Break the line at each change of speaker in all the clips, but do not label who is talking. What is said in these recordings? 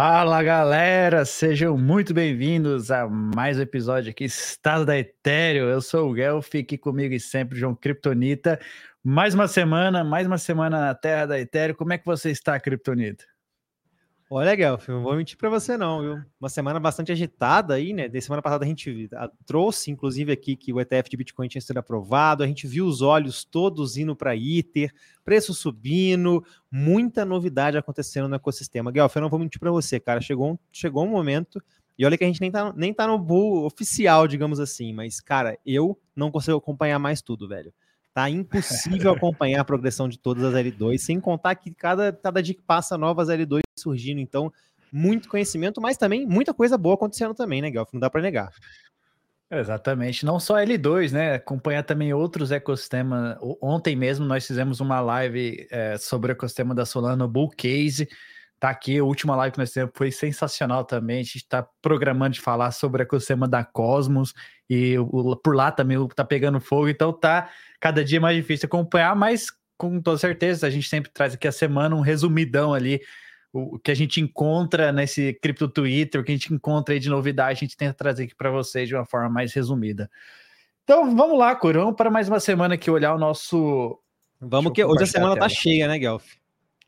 Fala galera, sejam muito bem-vindos a mais um episódio aqui, Estado da Etéreo. Eu sou o Guelph, aqui comigo e sempre João Kryptonita. Mais uma semana, mais uma semana na Terra da Etéreo. Como é que você está, Kryptonita?
Olha, Guelph, não vou mentir para você não, viu? Uma semana bastante agitada aí, né? De semana passada a gente trouxe, inclusive, aqui que o ETF de Bitcoin tinha sido aprovado, a gente viu os olhos todos indo para Ether, preço subindo, muita novidade acontecendo no ecossistema. Guelph, eu não vou mentir para você, cara, chegou, chegou um momento, e olha que a gente nem tá, nem tá no bull oficial, digamos assim, mas, cara, eu não consigo acompanhar mais tudo, velho. Tá impossível acompanhar a progressão de todas as L2, sem contar que cada, cada dia que passa novas L2 surgindo. Então, muito conhecimento, mas também muita coisa boa acontecendo também, né, Guelph? Não dá para negar.
Exatamente, não só L2, né? Acompanhar também outros ecossistemas. Ontem mesmo nós fizemos uma live é, sobre o ecossistema da Solana Bull Case. Tá aqui, a última live que nós fizemos foi sensacional também. A gente está programando de falar sobre o ecossistema da Cosmos e o, por lá também tá pegando fogo, então tá cada dia mais difícil acompanhar, mas com toda certeza a gente sempre traz aqui a semana um resumidão ali o que a gente encontra nesse cripto Twitter, o que a gente encontra aí de novidade, a gente tenta trazer aqui para vocês de uma forma mais resumida. Então vamos lá, Curão, para mais uma semana aqui olhar o nosso.
Vamos que hoje a semana a tá cheia, né, Guelph?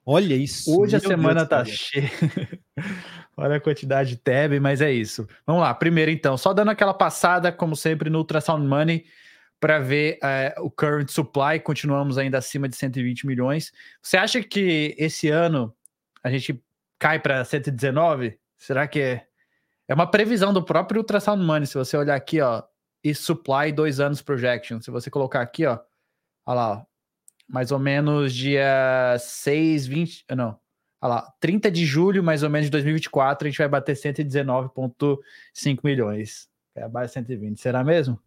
Olha isso. Hoje a semana Deus tá cheia. Olha a quantidade de tab, mas é isso. Vamos lá, primeiro então, só dando aquela passada, como sempre, no Ultrasound Money, para ver uh, o current supply, continuamos ainda acima de 120 milhões. Você acha que esse ano a gente cai para 119? Será que é? É uma previsão do próprio Ultrasound Money. Se você olhar aqui, ó, e supply dois anos projection. Se você colocar aqui, ó, olha lá, ó, mais ou menos dia 6, 20, não, olha lá, 30 de julho, mais ou menos de 2024, a gente vai bater 119,5 milhões. É abaixo de 120. Será mesmo?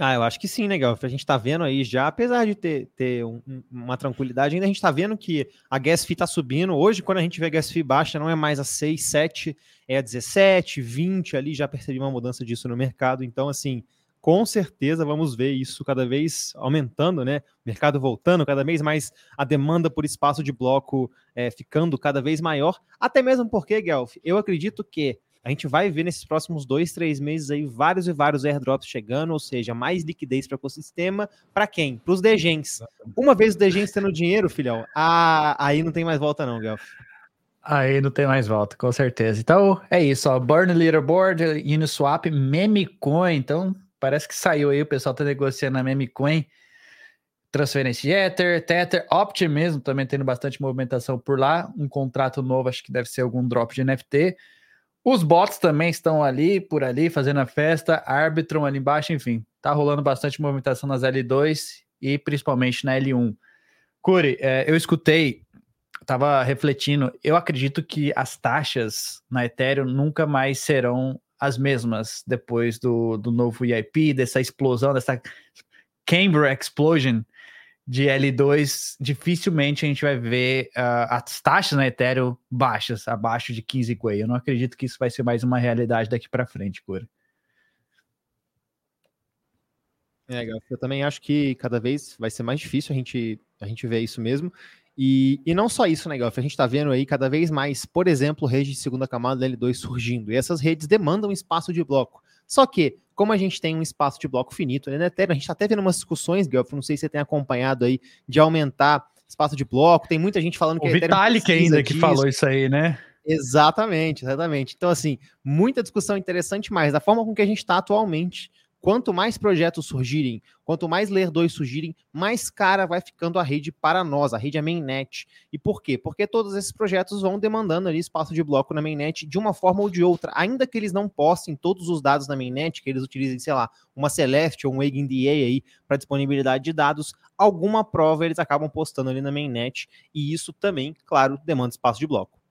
Ah, eu acho que sim, né, Gal? A gente tá vendo aí já, apesar de ter, ter um, uma tranquilidade, ainda a gente tá vendo que a gas fee tá subindo. Hoje, quando a gente vê a gas fee baixa, não é mais a 6, 7, é a 17, 20 ali, já percebi uma mudança disso no mercado. Então, assim, com certeza vamos ver isso cada vez aumentando, né? O mercado voltando, cada vez mais a demanda por espaço de bloco é, ficando cada vez maior. Até mesmo porque, Guelph, eu acredito que a gente vai ver nesses próximos dois, três meses aí vários e vários airdrops chegando, ou seja, mais liquidez para o ecossistema. Para quem? Para os degens. Uma vez os degens tendo dinheiro, filhão, ah, aí não tem mais volta não, Guelph.
Aí não tem mais volta, com certeza. Então é isso, ó. Burn Leaderboard, Uniswap, Memecoin. Então parece que saiu aí, o pessoal tá negociando a Memecoin. Transferência de Ether, Tether, Opt mesmo, também tendo bastante movimentação por lá. Um contrato novo, acho que deve ser algum drop de NFT. Os bots também estão ali, por ali, fazendo a festa, Arbitron ali embaixo, enfim, tá rolando bastante movimentação nas L2 e principalmente na L1. Curi, é, eu escutei, tava refletindo, eu acredito que as taxas na Ethereum nunca mais serão as mesmas depois do, do novo EIP, dessa explosão, dessa Canberra Explosion de L2, dificilmente a gente vai ver uh, as taxas na Ethereum baixas, abaixo de 15 Quay. Eu não acredito que isso vai ser mais uma realidade daqui para frente, Cura.
É, eu também acho que cada vez vai ser mais difícil a gente, a gente ver isso mesmo. E, e não só isso, né, Galf? A gente está vendo aí cada vez mais, por exemplo, redes de segunda camada da L2 surgindo. E essas redes demandam espaço de bloco. Só que, como a gente tem um espaço de bloco finito né, Ethereum, a gente está até vendo umas discussões, Guelph, não sei se você tem acompanhado aí, de aumentar espaço de bloco. Tem muita gente falando que
o a Vitalik ainda que falou isso aí, né?
Exatamente, exatamente. Então, assim, muita discussão interessante, mas da forma com que a gente está atualmente, Quanto mais projetos surgirem, quanto mais Layer 2 surgirem, mais cara vai ficando a rede para nós, a rede é mainnet. E por quê? Porque todos esses projetos vão demandando ali espaço de bloco na mainnet de uma forma ou de outra. Ainda que eles não postem todos os dados na mainnet, que eles utilizem, sei lá, uma Celeste ou um EigenDA aí para disponibilidade de dados, alguma prova eles acabam postando ali na mainnet. E isso também, claro, demanda espaço de bloco.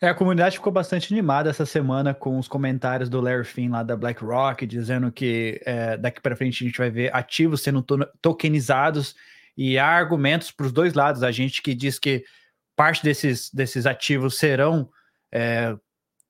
É, a comunidade ficou bastante animada essa semana com os comentários do Larry Finn lá da BlackRock, dizendo que é, daqui para frente a gente vai ver ativos sendo to tokenizados e há argumentos para os dois lados. A gente que diz que parte desses, desses ativos serão é,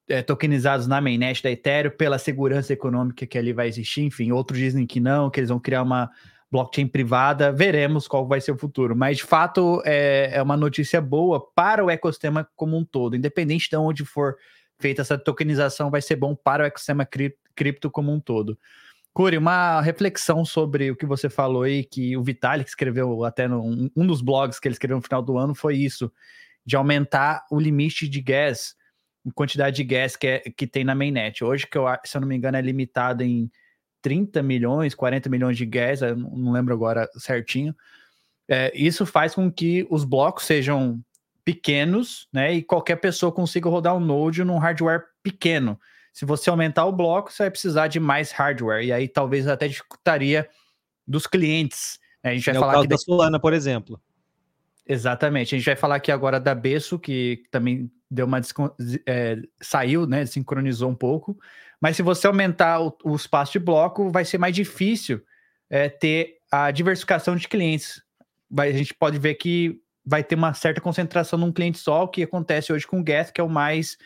é, tokenizados na mainnet da Ethereum pela segurança econômica que ali vai existir. Enfim, outros dizem que não, que eles vão criar uma, blockchain privada, veremos qual vai ser o futuro. Mas, de fato, é, é uma notícia boa para o ecossistema como um todo. Independente de onde for feita essa tokenização, vai ser bom para o ecossistema cripto como um todo. Curi, uma reflexão sobre o que você falou aí, que o Vitalik escreveu até no, um dos blogs que ele escreveu no final do ano foi isso, de aumentar o limite de gas, quantidade de gas que, é, que tem na mainnet. Hoje, que eu, se eu não me engano, é limitado em 30 milhões, 40 milhões de gas, eu não lembro agora certinho. É, isso faz com que os blocos sejam pequenos, né? E qualquer pessoa consiga rodar um node num hardware pequeno. Se você aumentar o bloco, você vai precisar de mais hardware. E aí talvez até dificultaria dos clientes.
Né? A gente vai é falar o caso da Solana, por exemplo.
Exatamente. A gente vai falar aqui agora da Besso, que também deu uma é, saiu, né? Sincronizou um pouco. Mas se você aumentar o, o espaço de bloco, vai ser mais difícil é, ter a diversificação de clientes. Vai, a gente pode ver que vai ter uma certa concentração num cliente só, o que acontece hoje com o Gas, que é o mais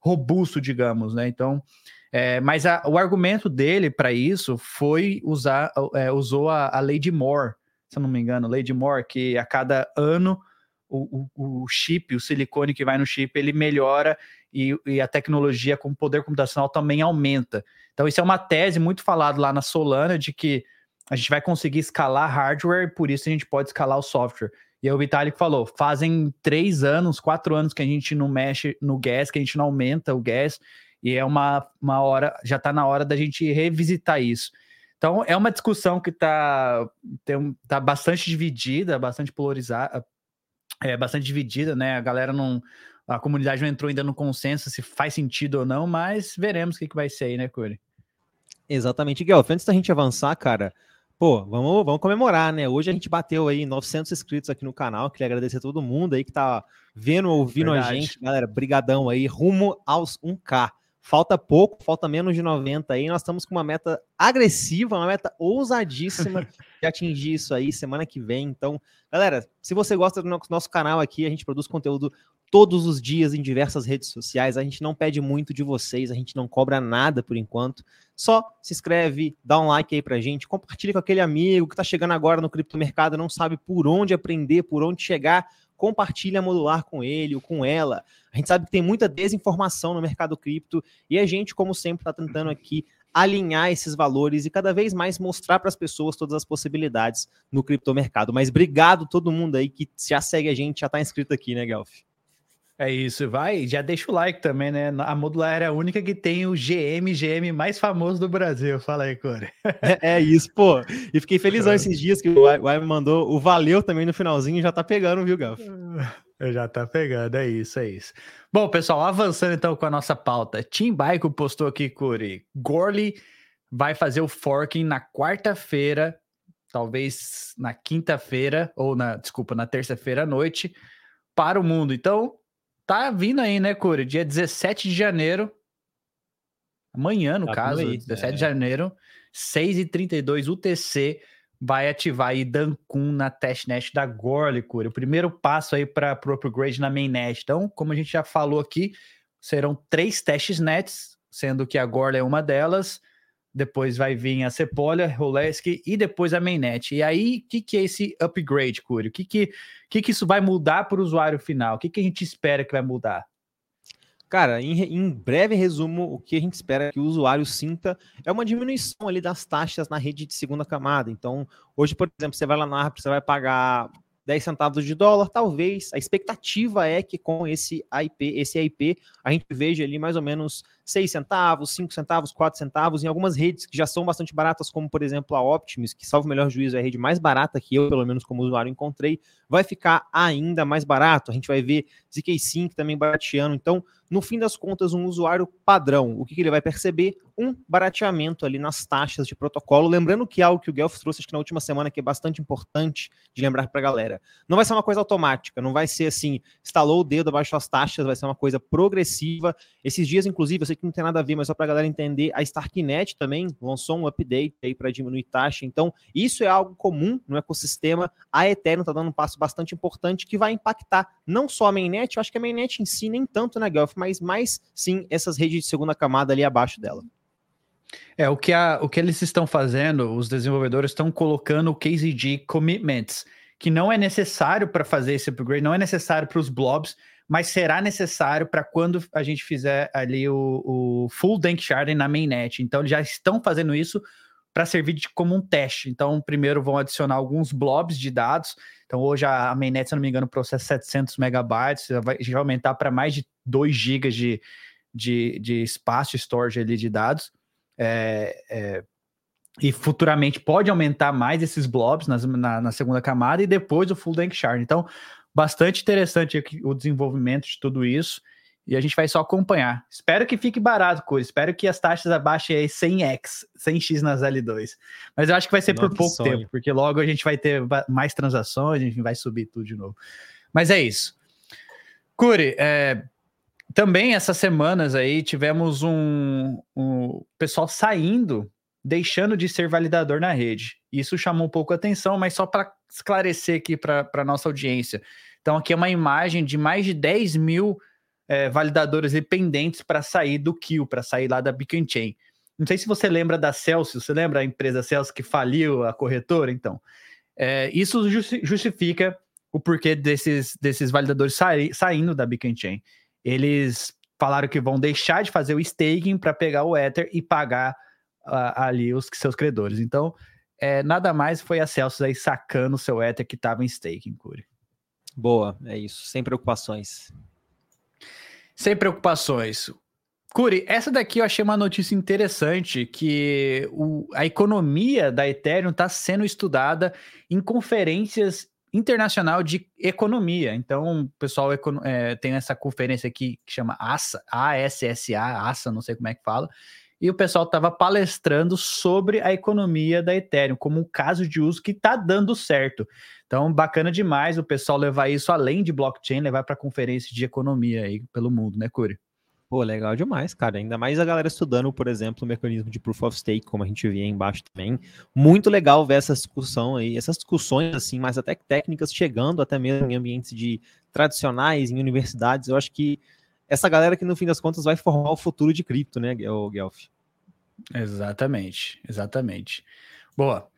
robusto, digamos, né? Então, é, mas a, o argumento dele para isso foi usar, é, usou a, a lei de Moore, se eu não me engano, lei de Moore, que a cada ano o, o, o chip, o silicone que vai no chip, ele melhora e, e, a tecnologia com poder computacional também aumenta. Então, isso é uma tese muito falada lá na Solana de que a gente vai conseguir escalar hardware, e por isso a gente pode escalar o software. E aí o Vitalik falou: fazem três anos, quatro anos que a gente não mexe no gas, que a gente não aumenta o gas, e é uma, uma hora, já está na hora da gente revisitar isso. Então é uma discussão que está tá bastante dividida, bastante polarizada, é bastante dividida, né? A galera não. A comunidade não entrou ainda no consenso se faz sentido ou não, mas veremos o que, que vai ser aí, né, Corey?
Exatamente, Guelph. Antes da gente avançar, cara, Pô, vamos, vamos comemorar, né? Hoje a gente bateu aí 900 inscritos aqui no canal. Queria agradecer a todo mundo aí que tá vendo, ouvindo Verdade. a gente. Galera, brigadão aí, rumo aos 1K. Falta pouco, falta menos de 90 aí. Nós estamos com uma meta agressiva, uma meta ousadíssima de atingir isso aí semana que vem. Então, galera, se você gosta do nosso canal aqui, a gente produz conteúdo todos os dias em diversas redes sociais. A gente não pede muito de vocês, a gente não cobra nada por enquanto. Só se inscreve, dá um like aí pra gente, compartilha com aquele amigo que tá chegando agora no criptomercado, não sabe por onde aprender, por onde chegar, compartilha modular com ele ou com ela. A gente sabe que tem muita desinformação no mercado cripto e a gente, como sempre, está tentando aqui alinhar esses valores e cada vez mais mostrar para as pessoas todas as possibilidades no criptomercado. Mas obrigado todo mundo aí que já segue a gente, já está inscrito aqui, né, Guelph?
É isso, vai. Já deixa o like também, né? A Modular é a única que tem o GM, GM mais famoso do Brasil. Fala aí, Core.
É, é, isso, pô. E fiquei felizão esses dias que o Wai mandou o valeu também no finalzinho já tá pegando, viu, Gaf?
Já tá pegando, é isso, é isso. Bom, pessoal, avançando então com a nossa pauta. Tim Baiko postou aqui, Core. Gorley vai fazer o forking na quarta-feira, talvez na quinta-feira, ou na, desculpa, na terça-feira à noite, para o mundo. Então, Tá vindo aí, né, Curi? Dia 17 de janeiro. Amanhã, no tá caso, aí, 17 é. de janeiro, 6h32 UTC vai ativar aí Dancun na testnet da Gorley, Curi. O primeiro passo aí para o upgrade na mainnet. Então, como a gente já falou aqui, serão três testnets, sendo que a Gorley é uma delas depois vai vir a Sepolia, Roleski e depois a mainnet. E aí, o que, que é esse upgrade, Curi? O que, que, que, que isso vai mudar para o usuário final? O que, que a gente espera que vai mudar?
Cara, em, em, breve resumo, o que a gente espera que o usuário sinta é uma diminuição ali das taxas na rede de segunda camada. Então, hoje, por exemplo, você vai lá na ARP, você vai pagar 10 centavos de dólar, talvez. A expectativa é que com esse IP, esse IP, a gente veja ali mais ou menos 6 centavos, 5 centavos, 4 centavos, em algumas redes que já são bastante baratas, como por exemplo a Optimus, que salvo o melhor juízo é a rede mais barata que eu, pelo menos como usuário, encontrei, vai ficar ainda mais barato. A gente vai ver ZK Sync também barateando. Então, no fim das contas, um usuário padrão, o que, que ele vai perceber? Um barateamento ali nas taxas de protocolo. Lembrando que algo que o Guelph trouxe acho que na última semana que é bastante importante de lembrar para a galera. Não vai ser uma coisa automática, não vai ser assim, instalou o dedo abaixo das taxas, vai ser uma coisa progressiva. Esses dias, inclusive, eu sei que não tem nada a ver, mas só para a galera entender, a Starknet também lançou um update aí para diminuir taxa. Então, isso é algo comum no ecossistema. A Ethereum está dando um passo bastante importante que vai impactar não só a mainnet, eu acho que a mainnet em si nem tanto, né, Guelph, mas mais sim essas redes de segunda camada ali abaixo dela.
É, o que, a, o que eles estão fazendo, os desenvolvedores estão colocando o KZG Commitments, que não é necessário para fazer esse upgrade, não é necessário para os blobs, mas será necessário para quando a gente fizer ali o, o full dank sharding na mainnet. Então, eles já estão fazendo isso para servir de, como um teste. Então, primeiro vão adicionar alguns blobs de dados. Então, hoje a, a mainnet, se não me engano, processa 700 megabytes, vai, vai aumentar para mais de 2 gigas de, de, de espaço storage ali de dados. É, é, e futuramente pode aumentar mais esses blobs nas, na, na, segunda camada e depois o full dank shard. Então, bastante interessante aqui o desenvolvimento de tudo isso e a gente vai só acompanhar. Espero que fique barato, Curi. Espero que as taxas abaixem aí 100x, 100x nas L2. Mas eu acho que vai ser Nossa, por pouco sonho. tempo, porque logo a gente vai ter mais transações, a gente vai subir tudo de novo. Mas é isso. Curi, é, também essas semanas aí tivemos um, um pessoal saindo, deixando de ser validador na rede. Isso chamou um pouco a atenção, mas só para esclarecer aqui para a nossa audiência. Então, aqui é uma imagem de mais de 10 mil é, validadores dependentes para sair do Kill, para sair lá da Beacon Chain. Não sei se você lembra da Celsius, você lembra a empresa Celsius que faliu a corretora? Então, é, isso justifica o porquê desses, desses validadores saindo da Beacon Chain. Eles falaram que vão deixar de fazer o staking para pegar o Ether e pagar ali os seus credores. Então, é, nada mais foi a Celsius aí sacando o seu Ether que estava em staking, Curi.
Boa, é isso, sem preocupações.
Sem preocupações. Curi, essa daqui eu achei uma notícia interessante, que o, a economia da Ethereum está sendo estudada em conferências internacional de economia. Então, o pessoal é, tem essa conferência aqui que chama ASA, ASSA, ASA, não sei como é que fala, e o pessoal estava palestrando sobre a economia da Ethereum, como um caso de uso que está dando certo. Então, bacana demais o pessoal levar isso além de blockchain, levar para conferência de economia aí pelo mundo, né, Curi?
Pô, legal demais, cara. Ainda mais a galera estudando, por exemplo, o mecanismo de proof of stake, como a gente via aí embaixo também. Muito legal ver essa discussão aí, essas discussões, assim, mais até técnicas, chegando até mesmo em ambientes de tradicionais, em universidades. Eu acho que essa galera que, no fim das contas, vai formar o futuro de cripto, né, Guelph?
Exatamente, exatamente. Boa.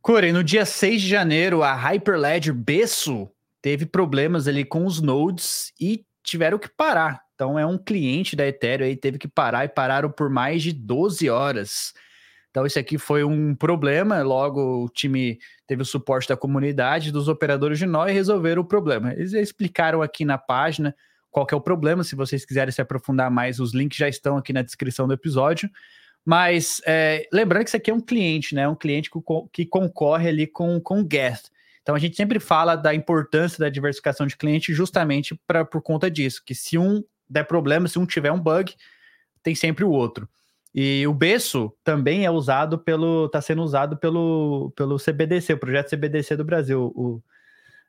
Corey, no dia 6 de janeiro, a Hyperledger Besso teve problemas ali com os nodes e tiveram que parar. Então é um cliente da Ethereum aí, teve que parar e pararam por mais de 12 horas. Então isso aqui foi um problema, logo o time teve o suporte da comunidade, dos operadores de nó e resolveram o problema. Eles explicaram aqui na página qual é o problema, se vocês quiserem se aprofundar mais, os links já estão aqui na descrição do episódio. Mas é, lembrando que isso aqui é um cliente, né? Um cliente que, que concorre ali com, com o Geth. Então a gente sempre fala da importância da diversificação de cliente justamente pra, por conta disso, que se um der problema, se um tiver um bug, tem sempre o outro. E o Besso também é usado pelo. está sendo usado pelo, pelo CBDC, o projeto CBDC do Brasil, o,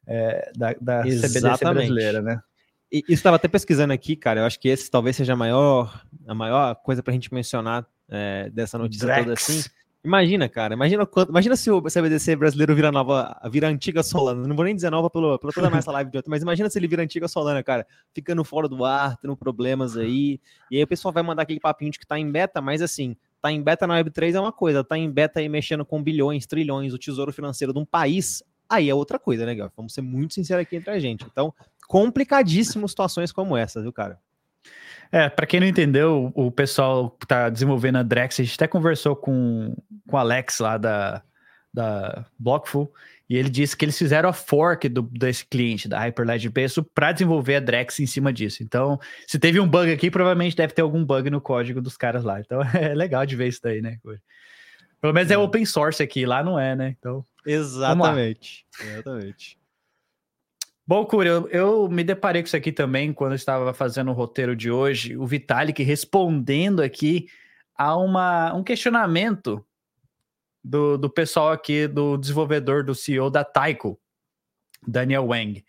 é, da, da CBDC brasileira, né?
E, isso estava até pesquisando aqui, cara. Eu acho que esse talvez seja a maior, a maior coisa para a gente mencionar é, dessa notícia Drex. toda assim. Imagina, cara, imagina quanto, imagina se o CBDC brasileiro vira nova, vira antiga Solana. Não vou nem dizer nova pelo, pela toda a nossa live de ontem, mas imagina se ele vira antiga Solana, cara, ficando fora do ar, tendo problemas aí. E aí o pessoal vai mandar aquele papinho de que tá em beta, mas assim, tá em beta na Web3 é uma coisa, tá em beta aí mexendo com bilhões, trilhões, o tesouro financeiro de um país, aí é outra coisa, né, Gal? Vamos ser muito sinceros aqui entre a gente. Então, complicadíssimo situações como essa, viu, cara?
É, para quem não entendeu, o pessoal que tá desenvolvendo a Drex, a gente até conversou com, com o Alex lá da, da Blockful, e ele disse que eles fizeram a fork do, desse cliente, da Hyperledger Peso, para desenvolver a Drex em cima disso. Então, se teve um bug aqui, provavelmente deve ter algum bug no código dos caras lá. Então, é legal de ver isso daí, né? Pelo menos é, open source aqui, lá não é, né? Então,
Exatamente. Exatamente.
Bom, Curi, eu, eu, me deparei com isso aqui também quando eu estava fazendo o roteiro de hoje. O Vitalik respondendo aqui a uma, um questionamento do, do pessoal aqui, do desenvolvedor, do CEO da Taiko, Daniel Wang.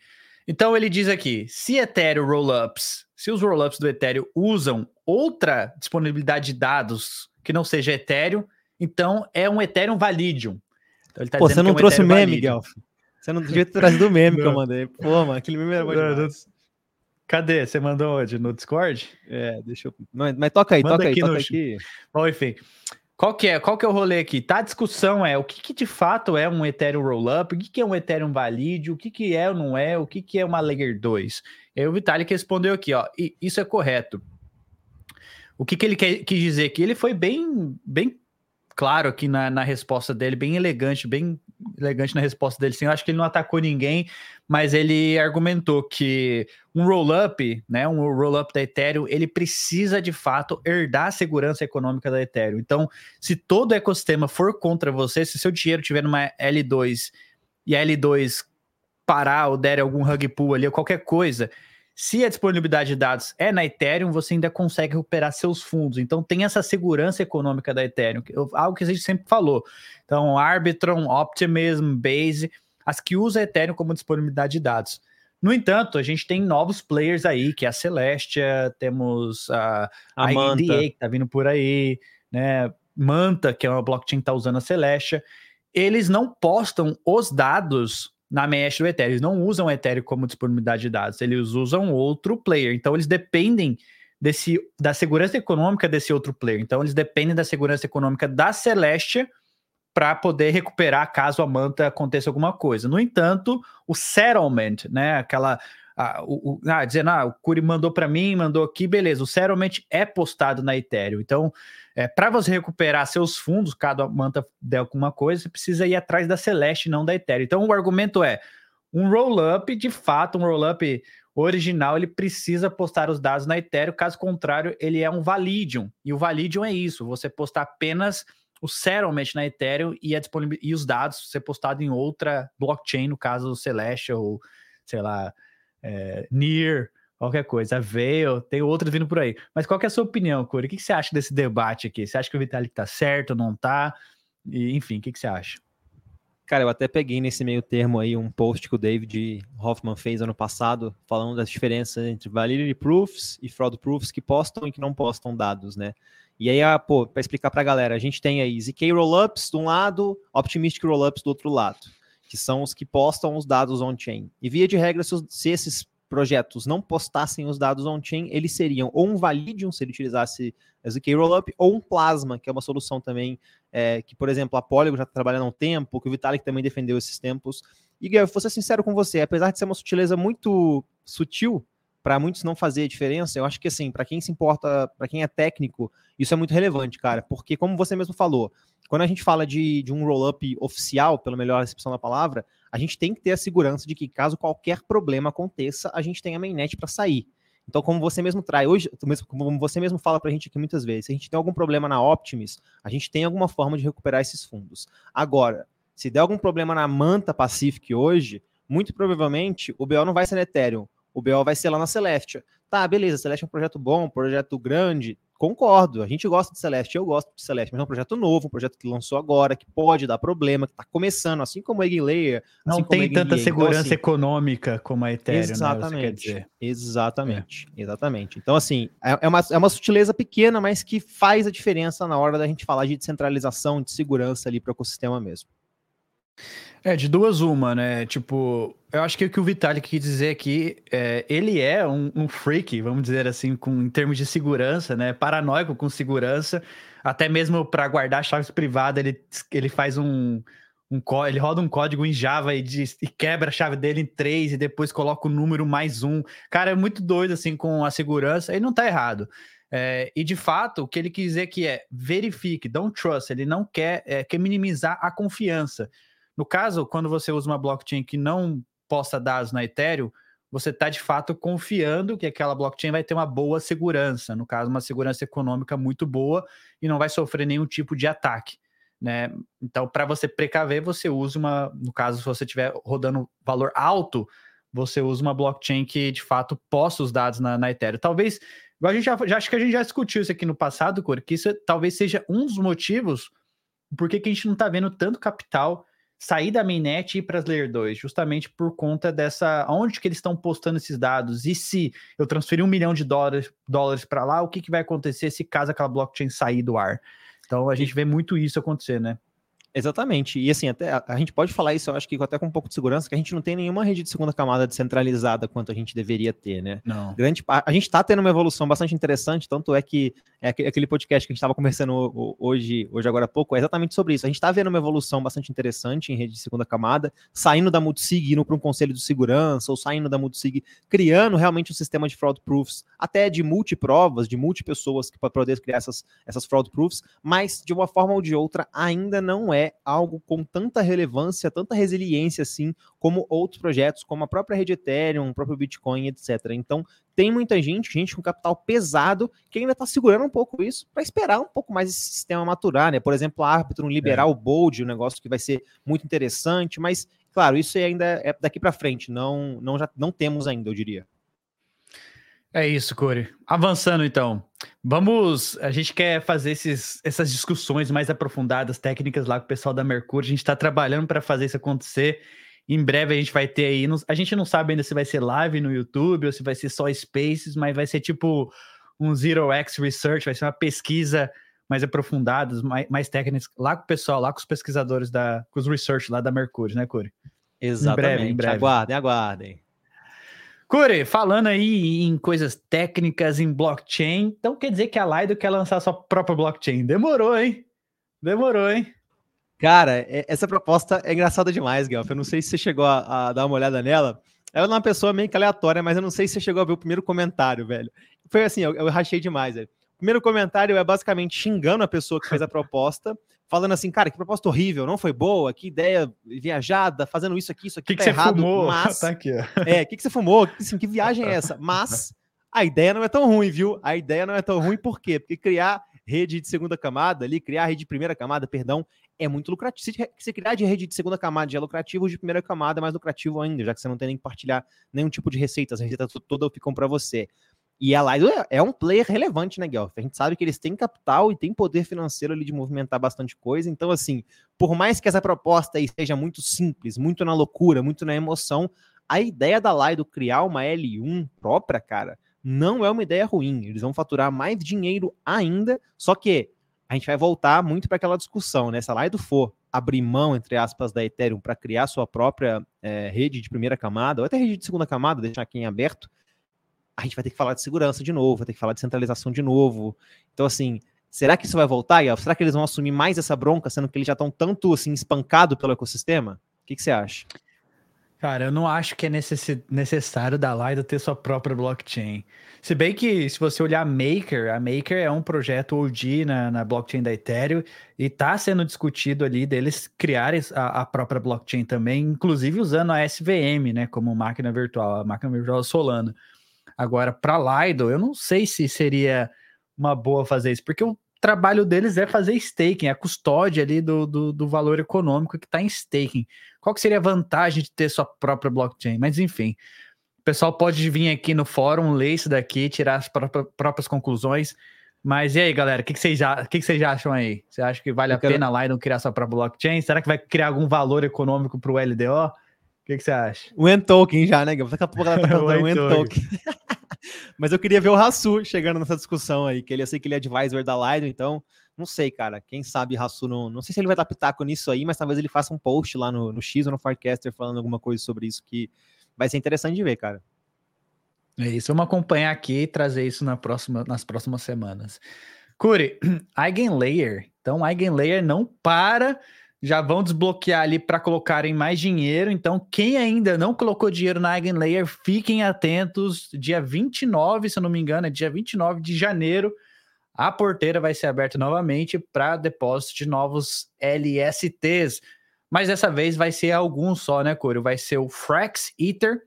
Então ele diz aqui: se Ethereum Rollups, se os rollups do Ethereum usam outra disponibilidade de dados que não seja Ethereum, então é um Ethereum Validium.
Então, tá Pô, você não é um trouxe Ethereum meme, Miguel? Você não devia ter trazido o meme que eu mandei. Pô, mano, aquele meme era bom demais.
Cadê? Você mandou onde? No Discord?
É, deixa eu. Mas, mas toca aí, Manda toca aqui aí, toca aqui.
Bom, enfim. Qual que é? Qual que é o rolê aqui? Tá a discussão é o que, que de fato é um Ethereum Rollup, o que, que é um Ethereum Valide, o que, que é ou não é, o que, que é uma Layer 2. E aí o Vitalik respondeu aqui, ó, isso é correto. O que, que ele quer, quis dizer aqui? Ele foi bem, bem claro aqui na, na resposta dele, bem elegante, bem elegante na resposta dele. Sim, eu acho que ele não atacou ninguém, mas ele argumentou que um roll-up, né, um roll-up da Ethereum, ele precisa de fato herdar a segurança econômica da Ethereum. Então, se todo o ecossistema for contra você, se seu dinheiro tiver numa L2 e a L2 parar ou der algum rug pull ali, ou qualquer coisa, se a disponibilidade de dados é na Ethereum, você ainda consegue recuperar seus fundos. Então tem essa segurança econômica da Ethereum, algo que a gente sempre falou. Então, Arbitrum, Optimism, Base, as que usam a Ethereum como disponibilidade de dados. No entanto, a gente tem novos players aí, que é a Celestia, temos a, a, a IDA, que está vindo por aí, né? Manta, que é uma blockchain que está usando a Celestia. Eles não postam os dados na mesh do Ethereum. Eles não usam o Ethereum como disponibilidade de dados, eles usam outro player. Então, eles dependem desse, da segurança econômica desse outro player. Então, eles dependem da segurança econômica da Celestia para poder recuperar caso a manta aconteça alguma coisa. No entanto, o settlement, né, aquela ah, o, ah, dizendo, ah, o Curi mandou para mim, mandou aqui, beleza. O settlement é postado na Ethereum. Então, é, para você recuperar seus fundos, cada manta der alguma coisa, você precisa ir atrás da Celeste, não da Ethereum. Então, o argumento é: um roll-up, de fato, um roll-up original, ele precisa postar os dados na Ethereum, caso contrário, ele é um Validium. E o Validium é isso: você postar apenas o settlement na Ethereum e, a e os dados ser postado em outra blockchain, no caso Celeste ou, sei lá, é, Near qualquer coisa. Veio, tem outros vindo por aí. Mas qual é a sua opinião, Curi? O que, você acha desse debate aqui? Você acha que o Vitalik tá certo, não tá? E, enfim, o que, que você acha?
Cara, eu até peguei nesse meio termo aí um post que o David Hoffman fez ano passado, falando das diferenças entre validity proofs e fraud proofs que postam e que não postam dados, né? E aí, ah, pô, para explicar para a galera, a gente tem aí ZK Rollups de um lado, Optimistic Rollups do outro lado, que são os que postam os dados on-chain. E via de regra, se esses projetos não postassem os dados on-chain, eles seriam ou um Validium, se ele utilizasse ZK Rollup, ou um Plasma, que é uma solução também é, que, por exemplo, a Polygon já está trabalhando há um tempo, que o Vitalik também defendeu esses tempos. E, Guilherme, vou ser sincero com você, apesar de ser uma sutileza muito sutil, para muitos não fazer diferença, eu acho que, assim, para quem se importa, para quem é técnico, isso é muito relevante, cara, porque, como você mesmo falou, quando a gente fala de, de um roll-up oficial, pela melhor recepção da palavra, a gente tem que ter a segurança de que caso qualquer problema aconteça, a gente tem a mainnet para sair. Então, como você mesmo traz hoje, como você mesmo fala para a gente aqui muitas vezes, se a gente tem algum problema na Optimus, a gente tem alguma forma de recuperar esses fundos. Agora, se der algum problema na Manta Pacific hoje, muito provavelmente o BO não vai ser na Ethereum, o BO vai ser lá na Celestia. Tá, beleza, Celestia é um projeto bom, um projeto grande, Concordo, a gente gosta de Celeste, eu gosto de Celeste, mas é um projeto novo, um projeto que lançou agora, que pode dar problema, que está começando, assim como a Egg
Não
assim
tem tanta segurança então, assim, econômica como a Ethereum,
né, exatamente, né, Exatamente, é. exatamente. Então, assim, é, é, uma, é uma sutileza pequena, mas que faz a diferença na hora da gente falar de descentralização, de segurança ali para o ecossistema mesmo.
É, de duas uma, né? Tipo, eu acho que o que o Vitalik quis dizer aqui, é, ele é um, um, freak, vamos dizer assim, com, em termos de segurança, né? Paranoico com segurança, até mesmo para guardar chaves privadas, ele, ele faz um, um ele roda um código em Java e, diz, e, quebra a chave dele em três e depois coloca o número mais um. Cara, é muito doido assim com a segurança, e não tá errado. É, e de fato, o que ele quis dizer aqui é verifique, don't trust, ele não quer, é, quer minimizar a confiança. No caso, quando você usa uma blockchain que não posta dados na Ethereum, você está de fato confiando que aquela blockchain vai ter uma boa segurança, no caso, uma segurança econômica muito boa e não vai sofrer nenhum tipo de ataque. Né? Então, para você precaver, você usa uma, no caso, se você estiver rodando valor alto, você usa uma blockchain que de fato posta os dados na, na Ethereum. Talvez, a gente já, já, acho que a gente já discutiu isso aqui no passado, Cor, que isso talvez seja um dos motivos por que a gente não está vendo tanto capital sair da mainnet e ir para as Layer 2, justamente por conta dessa. Onde que eles estão postando esses dados? E se eu transferir um milhão de dólares, dólares para lá, o que, que vai acontecer se caso aquela blockchain sair do ar? Então a gente vê muito isso acontecer, né?
Exatamente. E assim, até a, a, gente pode falar isso, eu acho que até com um pouco de segurança, que a gente não tem nenhuma rede de segunda camada descentralizada quanto a gente deveria ter, né?
Não.
Grande, a, gente está tendo uma evolução bastante interessante, tanto é que é aquele podcast que a gente estava conversando hoje, hoje agora há pouco, é exatamente sobre isso. A gente está vendo uma evolução bastante interessante em rede de segunda camada, saindo da multisig, indo para um conselho de segurança, ou saindo da multisig, criando realmente um sistema de fraud proofs, até de multiprovas, de multipessoas que para poder criar essas, essas fraud proofs, mas de uma forma ou de outra ainda não é é algo com tanta relevância, tanta resiliência assim, como outros projetos, como a própria rede Ethereum, o próprio Bitcoin, etc. Então, tem muita gente, gente com capital pesado, que ainda está segurando um pouco isso para esperar um pouco mais esse sistema maturar, né? Por exemplo, a Arbitrum liberar é. o Bold, um negócio que vai ser muito interessante, mas, claro, isso ainda é daqui para frente, não, não, já, não temos ainda, eu diria.
É isso, Corey. Avançando então. Vamos. A gente quer fazer esses, essas discussões mais aprofundadas, técnicas lá com o pessoal da Mercúrio. A gente está trabalhando para fazer isso acontecer. Em breve a gente vai ter aí. A gente não sabe ainda se vai ser live no YouTube ou se vai ser só Spaces, mas vai ser tipo um Zero X Research, vai ser uma pesquisa mais aprofundada, mais, mais técnicas, lá com o pessoal, lá com os pesquisadores da, com os research lá da Mercúrio, né, Corey?
Exatamente. Em breve, em breve. Aguardem, aguardem.
Cure, falando aí em coisas técnicas em blockchain, então quer dizer que a Lido quer lançar sua própria blockchain. Demorou, hein? Demorou, hein?
Cara, é, essa proposta é engraçada demais, Guelph. Eu não sei se você chegou a, a, dar uma olhada nela. Ela é uma pessoa meio que aleatória, mas eu não sei se você chegou a ver o primeiro comentário, velho. Foi assim, eu, eu rachei demais, velho. O primeiro comentário é basicamente xingando a pessoa que fez a proposta falando assim, cara, que proposta horrível, não foi boa, que ideia viajada, fazendo isso aqui, isso aqui
que tá que errado, fumou?
mas... tá aqui, é, o que, que você fumou? Assim, que viagem é essa? Mas a ideia não é tão ruim, viu? A ideia não é tão ruim, por quê? Porque criar rede de segunda camada ali, criar rede de primeira camada, perdão, é muito lucrativo. Se você criar de rede de segunda camada já é lucrativo, de primeira camada é mais lucrativo ainda, já que você não tem nem que partilhar nenhum tipo de receita, as receitas todas ficam para você. E a Lido é, é um player relevante, né, Guelph? A gente sabe que eles têm capital e têm poder financeiro ali de movimentar bastante coisa. Então, assim, por mais que essa proposta aí seja muito simples, muito na loucura, muito na emoção, a ideia da Lido criar uma L1 própria, cara, não é uma ideia ruim. Eles vão faturar mais dinheiro ainda, só que a gente vai voltar muito para aquela discussão, né? Se a Lido for abrir mão, entre aspas, da Ethereum para criar sua própria é, rede de primeira camada, ou até rede de segunda camada, deixar aqui em aberto, a gente vai ter que falar de segurança de novo, vai ter que falar de centralização de novo. Então, assim, será que isso vai voltar? Será que eles vão assumir mais essa bronca, sendo que eles já estão tanto, assim, espancados pelo ecossistema? O que, que você acha?
Cara, eu não acho que é necess... necessário da Lido ter sua própria blockchain. Se bem que, se você olhar a Maker, a Maker é um projeto OG na, na blockchain da Ethereum e está sendo discutido ali deles criarem a, a, própria blockchain também, inclusive usando a SVM, né, como máquina virtual, a máquina virtual Solana. Agora, para Lido, eu não sei se seria uma boa fazer isso, porque o trabalho deles é fazer staking, a custódia ali do, do, do valor econômico que está em staking. Qual que seria a vantagem de ter sua própria blockchain? Mas enfim, o pessoal pode vir aqui no fórum, ler isso daqui, tirar as próprias, próprias conclusões. Mas e aí, galera, o que, que, vocês, que, que vocês acham aí? Você acha que vale a quero... pena lá e não criar sua própria blockchain? Será que vai criar algum valor econômico para o LDO? O que, que, você acha?
O N-Token já, né? Daqui a pouco ela tá falando o N-Token. Mas eu queria ver o Rassu chegando nessa discussão aí, que ele, eu sei que ele é advisor da Lido, então não sei, cara. Quem sabe Rassu não. Não sei se ele vai dar pitaco nisso aí, mas talvez ele faça um post lá no, no X ou no Forecaster falando alguma coisa sobre isso que vai ser interessante de ver, cara.
É isso, vamos acompanhar aqui e trazer isso na próxima, nas próximas semanas. Curi, Eigenlayer. Então, Eigenlayer não para já vão desbloquear ali para colocarem mais dinheiro. Então, quem ainda não colocou dinheiro na Eigenlayer, fiquem atentos. Dia 29, se eu não me engano, é dia 29 de janeiro, a porteira vai ser aberta novamente para depósito de novos LSTs. Mas dessa vez vai ser algum só, né, Coro? Vai ser o Frax Ether.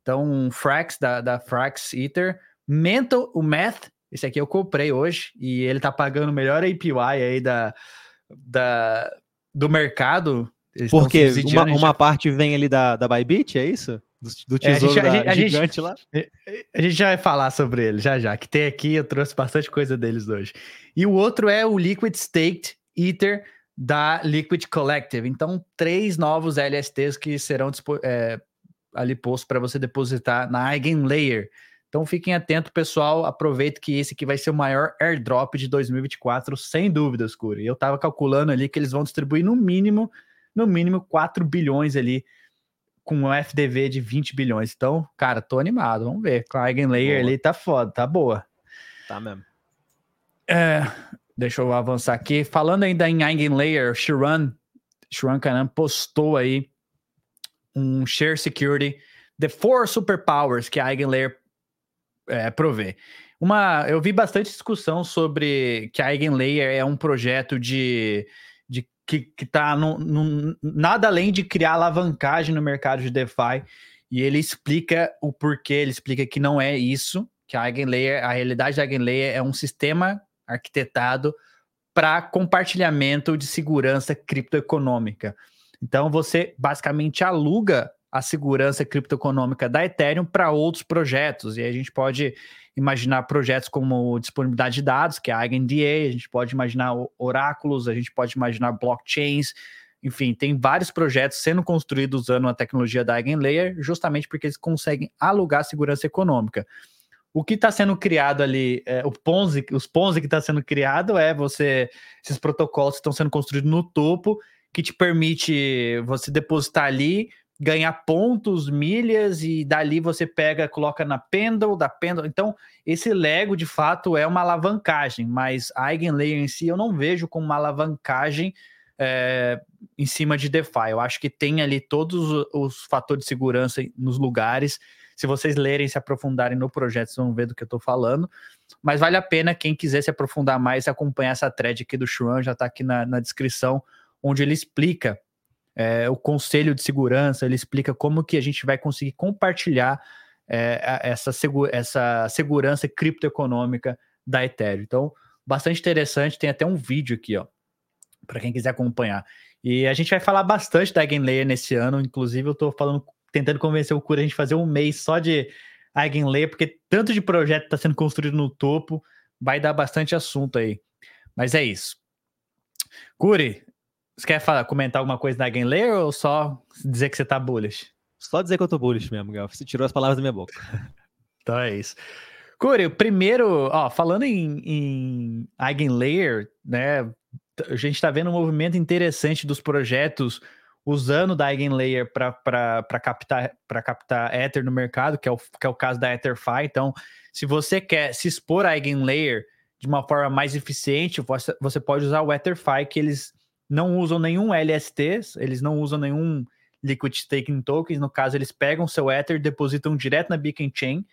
Então, um Frax da, da Frax Ether. Mental, o Math, esse aqui eu comprei hoje e ele tá pagando o melhor APY aí da, da, do mercado.
Porque uma, uma parte vem ali da, da Bybit, é isso? Do, do tesouro é, a gente,
da a gente, gigante lá? A gente já vai falar sobre ele, já já. Que tem aqui, eu trouxe bastante coisa deles hoje. E o outro é o Liquid Staked Ether da Liquid Collective. Então, três novos LSTs que serão é, ali postos para você depositar na Eigenlayer. Então fiquem atentos, pessoal. Aproveita que esse aqui vai ser o maior airdrop de 2024, sem dúvidas, Curi. Eu estava calculando ali que eles vão distribuir no mínimo, no mínimo 4 bilhões ali com um FDV de 20 bilhões. Então, cara, tô animado. Vamos ver. Com a Eigenlayer ali tá foda, tá boa.
Tá mesmo.
É, deixa eu avançar aqui. Falando ainda em Eigenlayer, Shiran, Shiran Kanan postou aí um Share Security, The Four Superpowers que a Eigenlayer é, provê. Uma, eu vi bastante discussão sobre que a Eigenlayer é um projeto de, de que, tá no, nada além de criar alavancagem no mercado de DeFi. E ele explica o porquê, ele explica que não é isso, que a Eigenlayer, a realidade da Eigenlayer é um sistema arquitetado para compartilhamento de segurança criptoeconômica. Então você basicamente aluga a segurança criptoeconômica da Ethereum para outros projetos. E a gente pode imaginar projetos como disponibilidade de dados, que é a EigenDA, a gente pode imaginar oráculos, a gente pode imaginar blockchains, enfim, tem vários projetos sendo construídos usando a tecnologia da Eigenlayer, justamente porque eles conseguem alugar segurança econômica. O que está sendo criado ali, é, o Ponzi, os Ponzi que está sendo criado é você, esses protocolos estão sendo construídos no topo, que te permite você depositar ali, ganhar pontos, milhas e dali você pega, coloca na Pendle, da Pendle. Então, esse Lego de fato é uma alavancagem, mas Eigenlayer em si eu não vejo como uma alavancagem é, em cima de DeFi. Eu acho que tem ali todos os fatores de segurança nos lugares. Se vocês lerem, se aprofundarem no projeto, vocês vão ver do que eu estou falando. Mas vale a pena quem quiser se aprofundar mais, acompanhar essa thread aqui do Xuan, já está aqui na, na descrição, onde ele explica é, o conselho de segurança, ele explica como que a gente vai conseguir compartilhar é, essa, essa segurança criptoeconômica da Ethereum. Então, bastante interessante, tem até um vídeo aqui, ó, para quem quiser acompanhar. E a gente vai falar bastante da Eigenlayer nesse ano, inclusive eu estou falando, tentando convencer o Cura a gente fazer um mês só de Eigenlayer, porque tanto de projeto está sendo construído no topo, vai dar bastante assunto aí. Mas é isso. Curi, você quer falar, comentar alguma coisa da Game Layer ou só dizer que você tá bullish?
Só dizer que eu tô bullish mesmo, Gal. Você tirou as palavras da minha boca.
então é isso. Curi, primeiro, ó, falando em, em Eigenlayer, né? A gente está vendo um movimento interessante dos projetos usando da Eigenlayer para captar, captar Ether no mercado, que é, o, que é o caso da EtherFi. Então, se você quer se expor a Eigenlayer de uma forma mais eficiente, você, você pode usar o EtherFi, que eles não usam nenhum LST, eles não usam nenhum Liquid Staking Tokens, no caso eles pegam seu Ether, depositam direto na Beacon Chain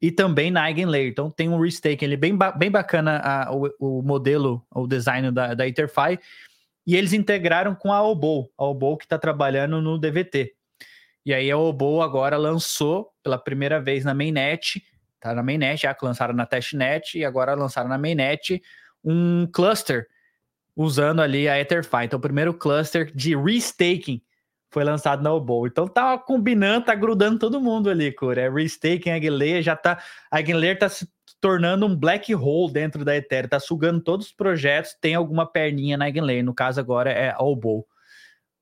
e também na Eigenlayer, então tem um restaking, ele é bem, ba bem bacana a, o, o, modelo, o design da, da EtherFi, e eles integraram com a Obo, a Obo que está trabalhando no DVT. E aí a Obo agora lançou pela primeira vez na mainnet, tá na mainnet, já lançaram na testnet e agora lançaram na mainnet um cluster usando ali a EtherFi. Então, o primeiro cluster de restaking foi lançado na Obo. Então, tá combinando, tá grudando todo mundo ali, Cura. É restaking, Aguilera já tá. A Aguilera tá se tornando um black hole dentro da Ethereum, tá sugando todos os projetos, tem alguma perninha na Aguilera. No caso, agora é a Obo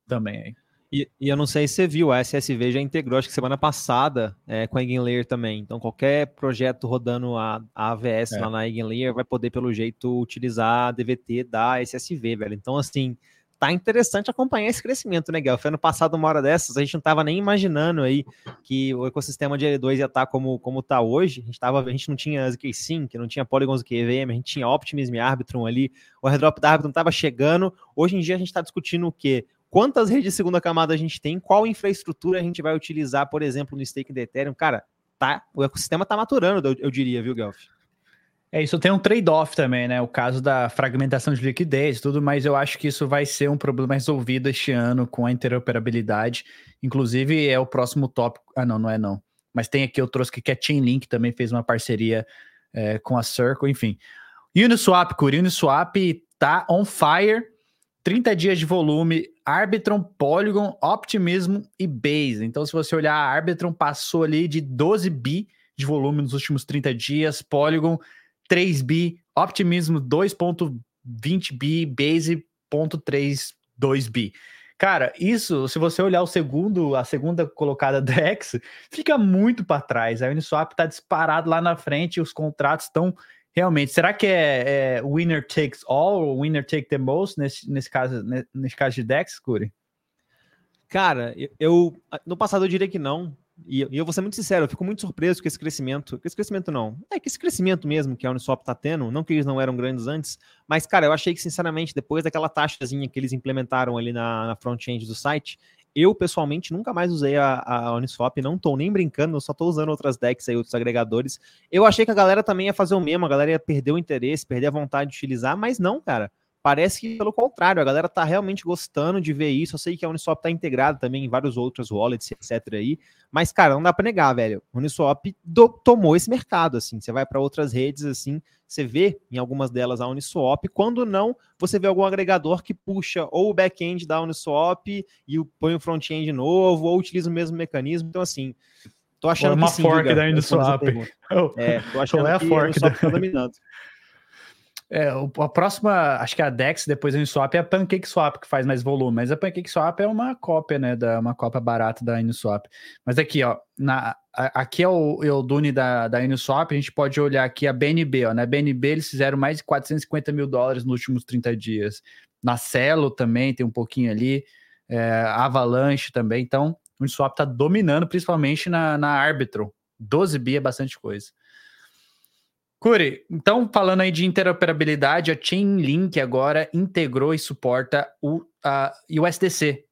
também.
E, e, eu não sei se você viu, a SSV já integrou, acho que semana passada, é, com a Eigenlayer também. Então, qualquer projeto rodando a, a AVS é. lá na Eigenlayer vai poder, pelo jeito, utilizar a DVT da SSV, velho. Então, assim, tá interessante acompanhar esse crescimento, né, Gal? Foi ano passado, uma hora dessas, a gente não tava nem imaginando aí que o ecossistema de L2 ia estar tá como, como tá hoje. A gente, tava, a gente não tinha ZK-Sync, não tinha Polygons EVM, a gente tinha Optimism e Arbitrum ali, o airdrop da Arbitrum tava chegando. Hoje em dia a gente está discutindo o quê? Quantas redes de segunda camada a gente tem, qual infraestrutura a gente vai utilizar, por exemplo, no stake da Ethereum. Cara, tá, o ecossistema tá maturando, eu, diria, viu, Guelph?
É, isso tem um trade-off também, né? O caso da fragmentação de liquidez e tudo, mas eu acho que isso vai ser um problema resolvido este ano com a interoperabilidade. Inclusive, é o próximo tópico. Ah, não, não é não. Mas tem aqui, eu trouxe que a Chainlink também fez uma parceria é, com a Circle, enfim. Uniswap, Curi, Uniswap tá on fire. 30 dias de volume, Arbitron, Polygon, Optimismo e Base. Então, se você olhar, a Arbitron passou ali de 12 bi de volume nos últimos 30 dias, Polygon 3 bi, Optimismo 2.20 bi, Base 0.32 bi. Cara, isso, se você olhar o segundo, a segunda colocada Dex, fica muito para trás. A Uniswap tá disparado lá na frente, os contratos estão realmente. Será que é, é, winner takes all ou winner take the most nesse, nesse caso, nesse caso de Dex, Curi?
Cara, eu no passado eu diria que não. E, eu vou ser muito sincero, eu fico muito surpreso com esse crescimento. Com esse crescimento, não. É que esse crescimento mesmo que a Uniswap tá tendo, não que eles não eram grandes antes, mas, cara, eu achei que, sinceramente, depois daquela taxazinha que eles implementaram ali na, na front-end do site, eu, pessoalmente, nunca mais usei a, a Uniswap, não tô nem brincando, eu só tô usando outras decks aí, outros agregadores. Eu achei que a galera também ia fazer o mesmo, a galera ia perder o interesse, perder a vontade de utilizar, mas não, cara parece que pelo contrário, a galera tá realmente gostando de ver isso. Eu sei que a Uniswap tá integrada também em vários outros wallets, etc. aí, mas cara, não dá para negar, velho. A Uniswap do, tomou esse mercado assim. Você vai para outras redes assim, você vê em algumas delas a Uniswap, quando não, você vê algum agregador que puxa ou o back-end da Uniswap e põe o front-end novo ou utiliza o mesmo mecanismo. Então assim, tô achando
ou uma que sim, fork da Uniswap.
É, tô achando é a que fork a Uniswap da... tá dominando.
É, a próxima, acho que a Dex, depois do Uniswap, é a Pancake Swap, que faz mais volume. Mas a Pancake Swap é uma cópia, né? Da, uma cópia barata da Uniswap. Mas aqui, ó, na, aqui é o, é o Dune da, da Uniswap, a gente pode olhar aqui a BNB, ó. Na BNB eles fizeram mais de 450 mil dólares nos últimos 30 dias. Na Celo também tem um pouquinho ali. É, Avalanche também. Então, o Uniswap está dominando, principalmente na, na Arbitrum. 12 bi é bastante coisa. Curi, então falando aí de interoperabilidade, a Chainlink agora integrou e suporta o a USDC.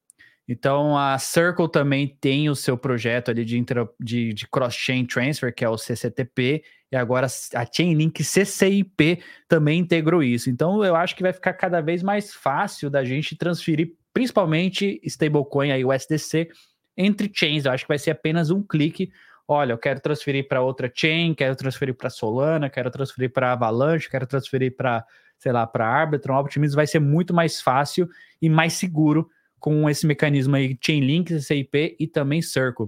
Então a Circle também tem o seu projeto ali de, de, de cross-chain transfer, que é o CCTP, e agora a Chainlink CCIP também integrou isso. Então eu acho que vai ficar cada vez mais fácil da gente transferir, principalmente stablecoin aí USDC entre chains. Eu acho que vai ser apenas um clique olha, eu quero transferir para outra chain, quero transferir para Solana, quero transferir para Avalanche, quero transferir para, sei lá, para Arbitrum, Optimism vai ser muito mais fácil e mais seguro com esse mecanismo aí Chainlink, CCIP e também Circle.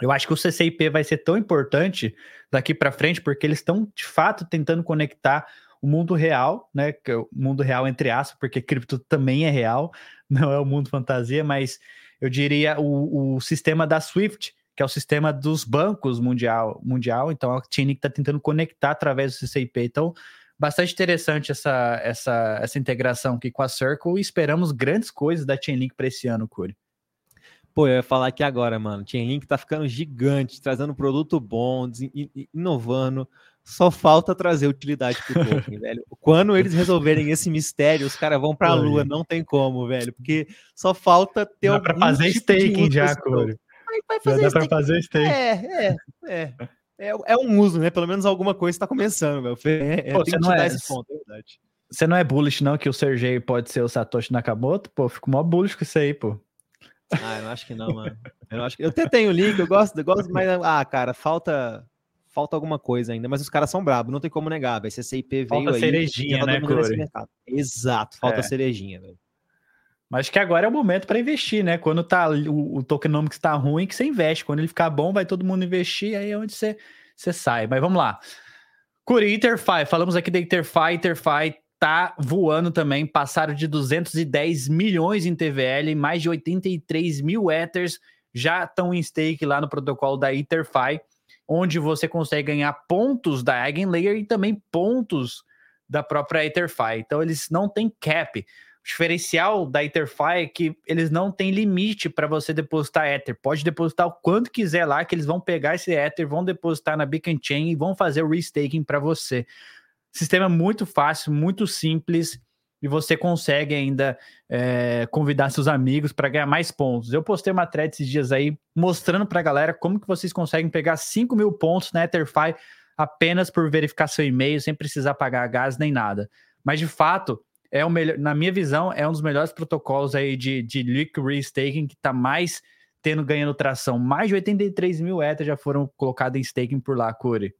Eu acho que o CCIP vai ser tão importante daqui para frente porque eles estão de fato tentando conectar o mundo real, né? É o mundo real entre aspas, porque cripto também é real, não é o mundo fantasia, mas eu diria o, o sistema da Swift que é o sistema dos bancos mundial, mundial. Então a Tinic está tentando conectar através do CCIP. Então, bastante interessante essa, essa, essa integração aqui com a Circle e esperamos grandes coisas da Chainlink para esse ano, Curi.
Pô, eu ia falar aqui agora, mano. Chainlink tá ficando gigante, trazendo produto bom, inovando. Só falta trazer utilidade pro token, velho. Quando eles resolverem esse mistério, os caras vão pra lua, não tem como, velho. Porque só falta ter
Dá pra fazer tipo staking já, Curi
vai fazer Já dá para fazer stake. É, é, é. É, é um uso, né? Pelo menos alguma coisa está começando, meu. É, é, Pô,
você não é, esse ponto, é verdade. Você não é bullish, não, que o Sergei pode ser o Satoshi Nakamoto? Pô, fico mó bullish com isso aí, pô.
Ah, eu não acho que não, mano. Eu, acho que... eu até tenho link, eu gosto, eu gosto, mas, ah, cara, falta falta alguma coisa ainda, mas os caras são brabos, não tem como negar, velho. Esse CIP veio
falta
aí.
cerejinha, né,
Exato, falta é. cerejinha, velho.
Mas que agora é o momento para investir, né? Quando tá, o, o tokenomics está ruim, que você investe. Quando ele ficar bom, vai todo mundo investir, aí é onde você, você sai. Mas vamos lá. Curi, Interfi, falamos aqui da Interfi, Interfi tá voando também, passaram de 210 milhões em TVL, mais de 83 mil Ethers já estão em stake lá no protocolo da Interfi, onde você consegue ganhar pontos da Eigenlayer e também pontos da própria Etherfi. Então eles não têm cap diferencial da Etherfi é que eles não têm limite para você depositar Ether. Pode depositar o quanto quiser lá, que eles vão pegar esse Ether, vão depositar na Beacon Chain e vão fazer o restaking para você. Sistema muito fácil, muito simples e você consegue ainda é, convidar seus amigos para ganhar mais pontos. Eu postei uma thread esses dias aí mostrando para a galera como que vocês conseguem pegar 5 mil pontos na Etherfi apenas por verificar seu e-mail, sem precisar pagar gás nem nada. Mas de fato, é o melhor, na minha visão, é um dos melhores protocolos aí de, de liquid restaking que está mais tendo ganhando tração. Mais de 83 mil ETH já foram colocados em staking por lá, Curi.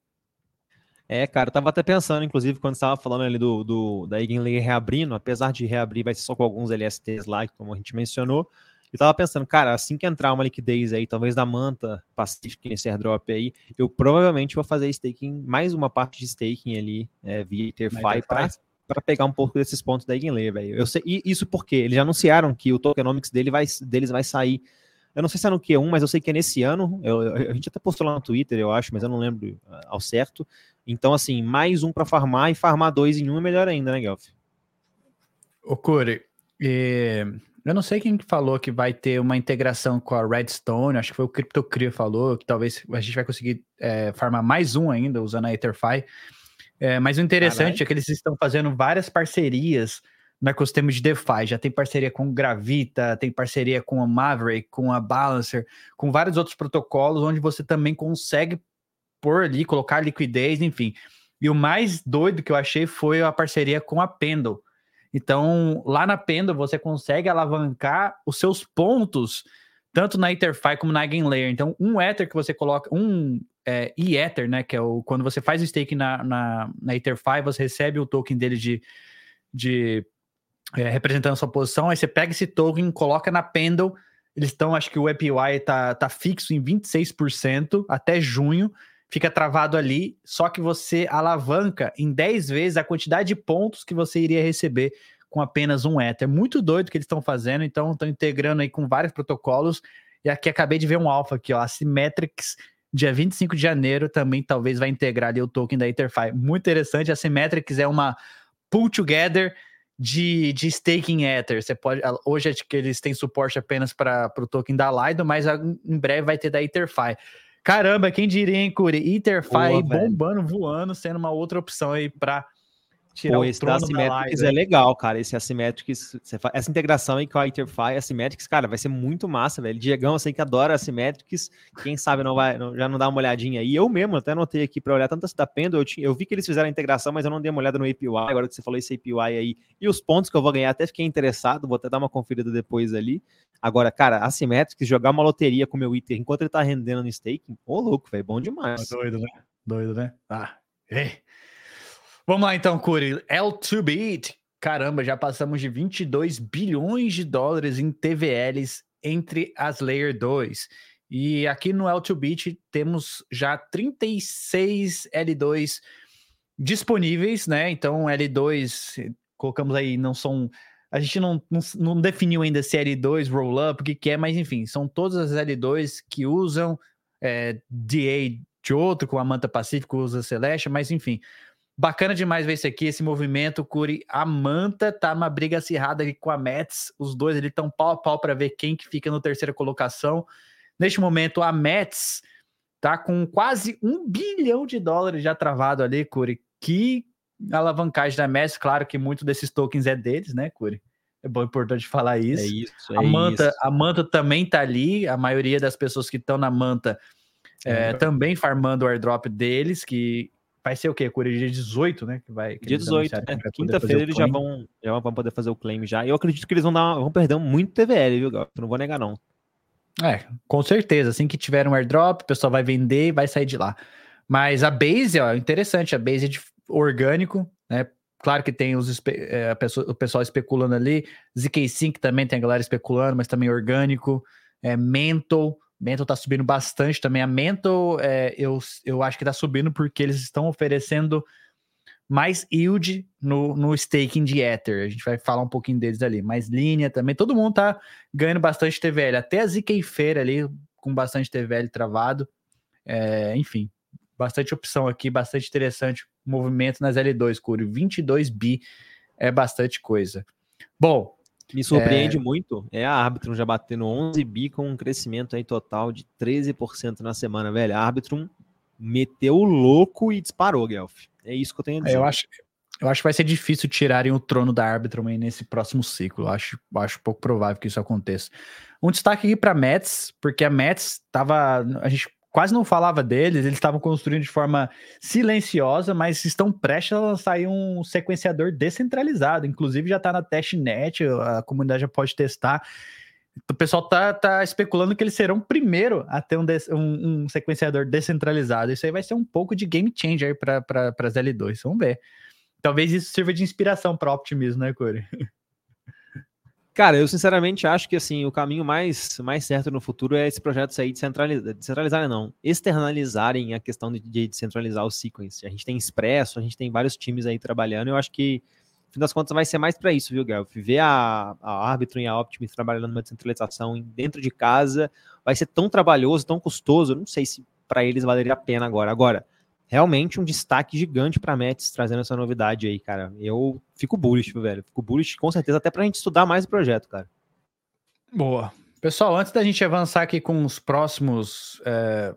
É, cara, eu tava até pensando, inclusive, quando estava falando ali do, do da Eigenlayer reabrindo, apesar de reabrir, vai ser só com alguns LSTs lá, como a gente mencionou. Eu tava pensando, cara, assim que entrar uma liquidez aí, talvez da Manta Pacific nesse airdrop aí, eu provavelmente vou fazer staking, mais uma parte de staking ali, é, via Etherfi, para para pegar um pouco desses pontos da Eigenlayer, velho. E isso porque eles anunciaram que o tokenomics dele vai, deles vai sair. Eu não sei se é no Q1, mas eu sei que é nesse ano. Eu, a gente até postou lá no Twitter, eu acho, mas eu não lembro uh, ao certo. Então, assim, mais um para farmar e farmar dois em um é melhor ainda, né, Guelph?
Ô, Corey, eu não sei quem falou que vai ter uma integração com a Redstone, acho que foi o CryptoCree falou, que talvez a gente vai conseguir é, farmar mais um ainda usando a Etherfi. É, mas o interessante é que eles estão fazendo várias parcerias no ecossistema de DeFi. Já tem parceria com Gravita, tem parceria com a Maverick, com a Balancer, com vários outros protocolos, onde você também consegue pôr ali, colocar liquidez, enfim. E o mais doido que eu achei foi a parceria com a Pendle. Então, lá na Pendle, você consegue alavancar os seus pontos, tanto na EtherFi como na Eigenlayer. Então, um Ether que você coloca, um é, E-Ether, né, que é o, quando você faz stake na, na, na EtherFi, você recebe o token dele de, de é, representando sua posição, aí você pega esse token, coloca na Pendle, eles estão, acho que o APY tá, tá fixo em 26% até junho, fica travado ali, só que você alavanca em 10 vezes a quantidade de pontos que você iria receber com apenas um Ether. Muito doido que eles estão fazendo, então estão integrando aí com vários protocolos. E aqui acabei de ver um alfa aqui, ó, a Symmetrics, dia 25 de janeiro, também talvez vai integrar ali o token da Etherfi. Muito interessante, a Symmetrics é uma pull together de, de staking Ether. Você pode, hoje é que eles têm suporte apenas para o token da Lido, mas em breve vai ter da Etherfi. Caramba, quem diria, hein, Curi? Etherfi bombando, voando, sendo uma outra opção aí para
tirar Pô, o esse trono da Asymmetrics é legal, cara. Esse Asymmetrics, essa integração aí com a Etherfi, Asymmetrics, cara, vai ser muito massa, velho. Diegão, eu sei que adora Asymmetrics. Quem sabe não vai, não, já não dá uma olhadinha aí. Eu mesmo até anotei aqui para olhar tanto essa da Pendo. Eu, tinha, eu vi que eles fizeram a integração, mas eu não dei uma olhada no API. Agora que você falou esse API aí e os pontos que eu vou ganhar, até fiquei interessado. Vou até dar uma conferida depois ali. Agora, cara, Asymmetrics, jogar uma loteria com o meu Ether enquanto ele tá rendendo no staking, ô louco, velho, bom demais.
Doido, né? Doido, né? Ah, ei. Vamos lá então, Curi. L2Beat. Caramba, já passamos de 22 bilhões de dólares em TVLs entre as Layer 2. E aqui no L2Beat temos já 36 L2 disponíveis, né? Então, L2, colocamos aí, não são. A gente não, não, não definiu ainda se é L2, roll-up, o que, que é, mas enfim, são todas as L2 que usam é, DA de outro, com a Manta Pacífico usa Celeste, mas enfim, Bacana demais ver isso aqui, esse movimento. Curi, a Manta tá numa briga acirrada aqui com a Mets. Os dois eles estão pau a pau para ver quem que fica na terceira colocação. Neste momento, a Mets tá com quase um bilhão de dólares já travado ali, Curi. Que alavancagem da Mets. Claro que muito desses tokens é deles, né, Curi? É bom, importante falar isso. É isso, é a Manta, isso. A Manta também tá ali. A maioria das pessoas que estão na Manta é, é. também farmando o airdrop deles, que Vai ser o quê? Cura dia 18, né? Que vai, que
dia 18, né? Quinta-feira eles já vão, já vão poder fazer o claim já. Eu acredito que eles vão, dar, vão perder muito TVL, viu, Gal? Não vou negar, não.
É, com certeza. Assim que tiver um airdrop, o pessoal vai vender e vai sair de lá. Mas a base, ó, interessante. A base é de orgânico, né? Claro que tem os, é, pessoa, o pessoal especulando ali. ZK5 também tem a galera especulando, mas também orgânico. É, Mental, Mental tá subindo bastante também. A Mental, é, eu, eu acho que tá subindo porque eles estão oferecendo mais yield no, no staking de Ether. A gente vai falar um pouquinho deles ali. Mais linha também. Todo mundo tá ganhando bastante TVL. Até a ZK Feira ali com bastante TVL travado. É, enfim, bastante opção aqui, bastante interessante. Movimento nas L2, Curi. 22 bi é bastante coisa. Bom,
me surpreende é... muito é a Arbitrum já batendo 11 bi com um crescimento aí total de 13% na semana, velho. A Arbitrum meteu o louco e disparou, Guelph. É isso que eu tenho a
dizer. Eu acho, eu acho que vai ser difícil tirarem o trono da Arbitrum aí nesse próximo ciclo. Eu acho, acho pouco provável que isso aconteça. Um destaque aqui para Mets, porque a Mets estava. A gente quase não falava deles, eles estavam construindo de forma silenciosa, mas estão prestes a lançar um sequenciador descentralizado. Inclusive já está na testnet, a comunidade já pode testar. O pessoal tá, tá especulando que eles serão o primeiro a ter um, um, um sequenciador descentralizado. Isso aí vai ser um pouco de game changer para as L2. Vamos ver. Talvez isso sirva de inspiração para o optimismo, né, Corey?
Cara, eu sinceramente acho que assim, o caminho mais, mais certo no futuro é esse projeto sair descentralizar, descentralizar não, externalizarem a questão de, de descentralizar o sequence. A gente tem Expresso, a gente tem vários times aí trabalhando, eu acho que no fim das contas vai ser mais para isso, viu, Guelph? Ver a, a árbitro e a Optimus trabalhando numa descentralização dentro de casa vai ser tão trabalhoso, tão custoso, não sei se para eles valeria a pena agora. Agora, realmente um destaque gigante para Mets trazendo essa novidade aí, cara. Eu fico bullish, velho. Fico bullish com certeza, até para a gente estudar mais o projeto, cara.
Boa. Pessoal, antes da gente avançar aqui com os próximos é,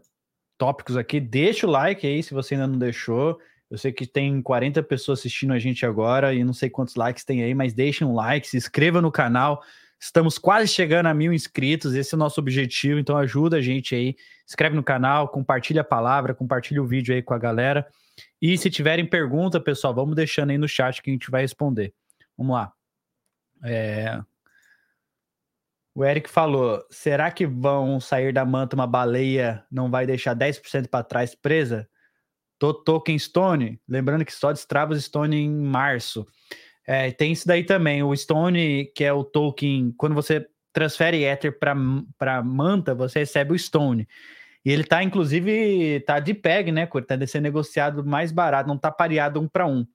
tópicos aqui, deixa o like aí se você ainda não deixou. Eu sei que tem 40 pessoas assistindo a gente agora e não sei quantos likes tem aí, mas deixem um like, se inscreva no canal. Estamos quase chegando a mil inscritos, esse é o nosso objetivo, então ajuda a gente aí. Inscreve no canal, compartilha a palavra, compartilha o vídeo aí com a galera. E se tiverem pergunta, pessoal, vamos deixando aí no chat que a gente vai responder. Vamos lá. É, o Eric falou: será que vão sair da manta uma baleia não vai deixar 10% para trás presa? Tô token Stone, lembrando que só destrava Stone em março. É, tem isso daí também. O Stone, que é o token, quando você transfere Ether para manta, você recebe o Stone. E ele tá, inclusive, tá de PEG, né? Tá sendo negociado mais barato, não tá pareado um para um.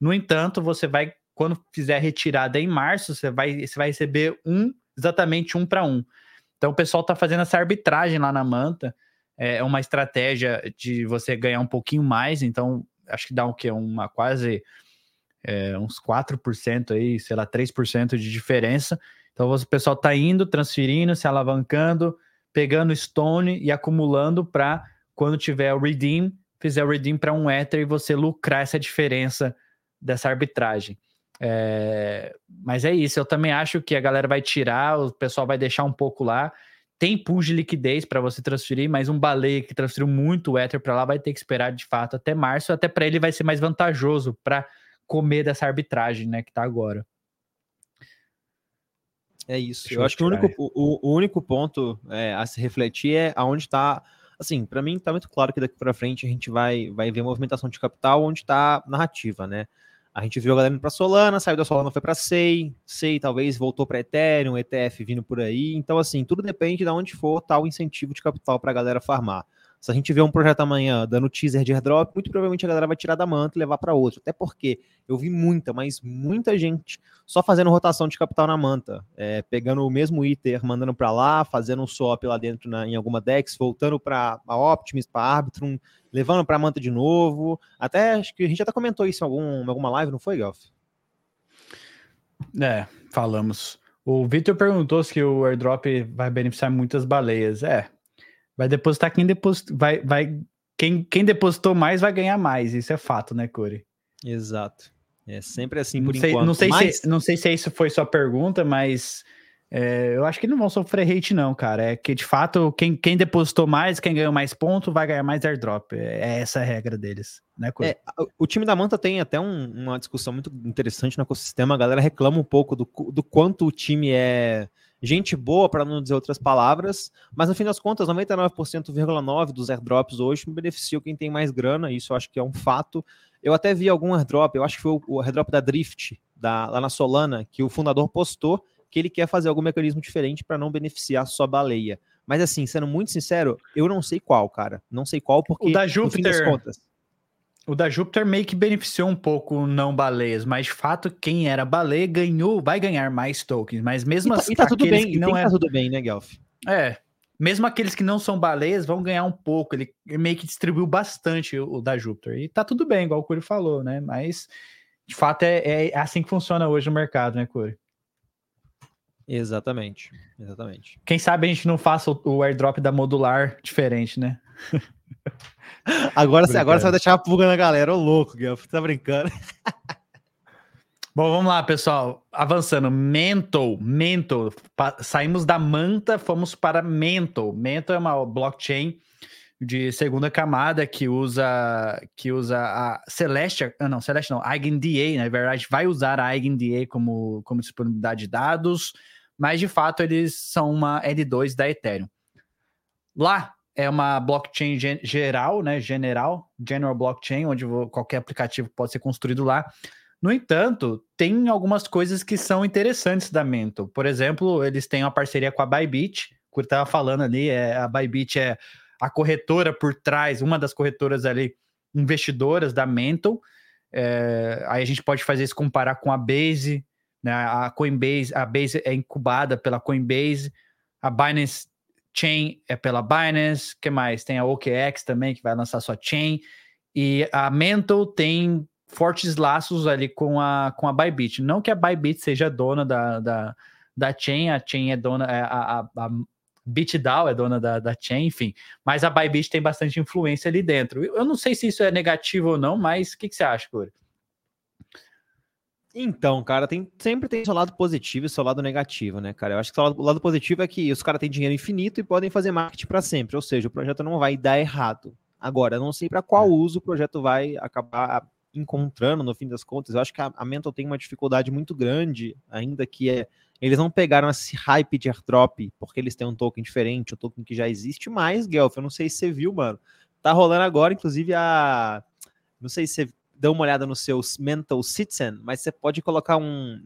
No entanto, você vai, quando fizer retirada em março, você vai, você vai receber um exatamente um para um. Então o pessoal está fazendo essa arbitragem lá na manta. É, é uma estratégia de você ganhar um pouquinho mais, então acho que dá o quê? Uma quase é, uns 4% aí, sei lá, 3% de diferença. Então o pessoal está indo, transferindo, se alavancando, pegando Stone e acumulando para quando tiver o redeem, fizer o redeem para um Ether e você lucrar essa diferença dessa arbitragem. É, mas é isso, eu também acho que a galera vai tirar, o pessoal vai deixar um pouco lá. Tem pool de liquidez para você transferir, mas um baleia que transferiu muito o Ether para lá vai ter que esperar de fato até março, até para ele vai ser mais vantajoso para comer dessa arbitragem, né, que tá agora.
É isso. Deixa eu, acho que o único, o, o único ponto é, a se refletir é aonde está. Assim, para mim está muito claro que daqui para frente a gente vai, vai ver movimentação de capital onde está narrativa, né? A gente viu a galera indo para Solana, saiu da Solana, foi para SEI, SEI talvez voltou para Ethereum, ETF vindo por aí. Então, assim, tudo depende de onde for tal incentivo de capital para a galera farmar. Se a gente vê um projeto amanhã dando teaser de airdrop, muito provavelmente a galera vai tirar da manta e levar para outro. Até porque eu vi muita, mas muita gente só fazendo rotação de capital na manta, é, pegando o mesmo Ether, mandando para lá, fazendo um swap lá dentro na, em alguma DEX, voltando para a Optimus, para Arbitrum, levando para manta de novo. Até acho que a gente até comentou isso em, algum, em alguma live, não foi, Gelf?
É, falamos. O Victor perguntou se o airdrop vai beneficiar muitas baleias. É, Vai depositar quem depositou. Vai, vai, quem, quem depositou mais vai ganhar mais. Isso é fato, né, Corey?
Exato. É sempre assim
por
não sei,
enquanto. Não sei, mas... se, não sei se isso foi sua pergunta, mas é, eu acho que não vão sofrer hate, não, cara. É que de fato, quem, quem depositou mais, quem ganhou mais ponto, vai ganhar mais airdrop. É, é essa a regra deles, né, Corey?
É, o time da Manta tem até um, uma discussão muito interessante no ecossistema. A galera reclama um pouco do, do quanto o time é gente boa, para não dizer outras palavras, mas no fim das contas, 99,9% dos airdrops hoje beneficiam quem tem mais grana, isso eu acho que é um fato. Eu até vi algum airdrop, eu acho que foi o airdrop da Drift, da, lá na Solana, que o fundador postou que ele quer fazer algum mecanismo diferente para não beneficiar só baleia. Mas assim, sendo muito sincero, eu não sei qual, cara. Não sei qual, porque
o da Júpiter, no fim das contas, o da Júpiter meio que beneficiou um pouco não baleias, mas de fato quem era baleia ganhou, vai ganhar mais tokens, mas mesmo
tá,
assim,
tá tudo bem, que não é tá tudo bem, né, Guelph?
É, mesmo aqueles que não são baleias vão ganhar um pouco, ele meio que distribuiu bastante o, o da Júpiter, e tá tudo bem, igual o Curi falou, né, mas de fato é, é assim que funciona hoje no mercado, né, Curi?
Exatamente, exatamente.
Quem sabe a gente não faça o, o airdrop da modular diferente, né?
Agora, agora você vai deixar a pulga na galera, ô louco, Guilherme, tá brincando.
Bom, vamos lá, pessoal. Avançando. Mental, Mental. Saímos da Manta, fomos para Mental. Mental é uma blockchain de segunda camada que usa que usa a Celeste, ah, não, Celeste não, EigenDA, na verdade, vai usar a EigenDA como, como disponibilidade de dados, mas de fato eles são uma L2 da Ethereum. Lá é uma blockchain geral, né? General, general blockchain, onde qualquer aplicativo pode ser construído lá. No entanto, tem algumas coisas que são interessantes da Mento. Por exemplo, eles têm uma parceria com a Bybit, que eu estava falando ali, é, a Bybit é a corretora por trás, uma das corretoras ali investidoras da Mental. É, aí a gente pode fazer isso comparar com a Base, né? A Coinbase, a Base é incubada pela Coinbase, a Binance Chain é pela Binance, que mais? Tem a OKX também que vai lançar sua chain e a Mental tem fortes laços ali com a com a Bybit. Não que a Bybit seja dona da, da, da chain, a chain é dona é, a, a, a BitDAO é dona da, da chain, enfim. Mas a Bybit tem bastante influência ali dentro. Eu não sei se isso é negativo ou não, mas o que, que você acha, Corey?
Então, cara, tem, sempre tem seu lado positivo e seu lado negativo, né, cara? Eu acho que o lado, o lado positivo é que os caras têm dinheiro infinito e podem fazer marketing para sempre, ou seja, o projeto não vai dar errado. Agora, eu não sei para qual é. uso o projeto vai acabar encontrando no fim das contas. Eu acho que a, a Mental tem uma dificuldade muito grande, ainda que é eles não pegaram esse hype de airdrop porque eles têm um token diferente, um token que já existe mais, Guelph. Eu não sei se você viu, mano. Tá rolando agora, inclusive, a. Não sei se você deu uma olhada nos seus Mental Citizen, mas você pode colocar um,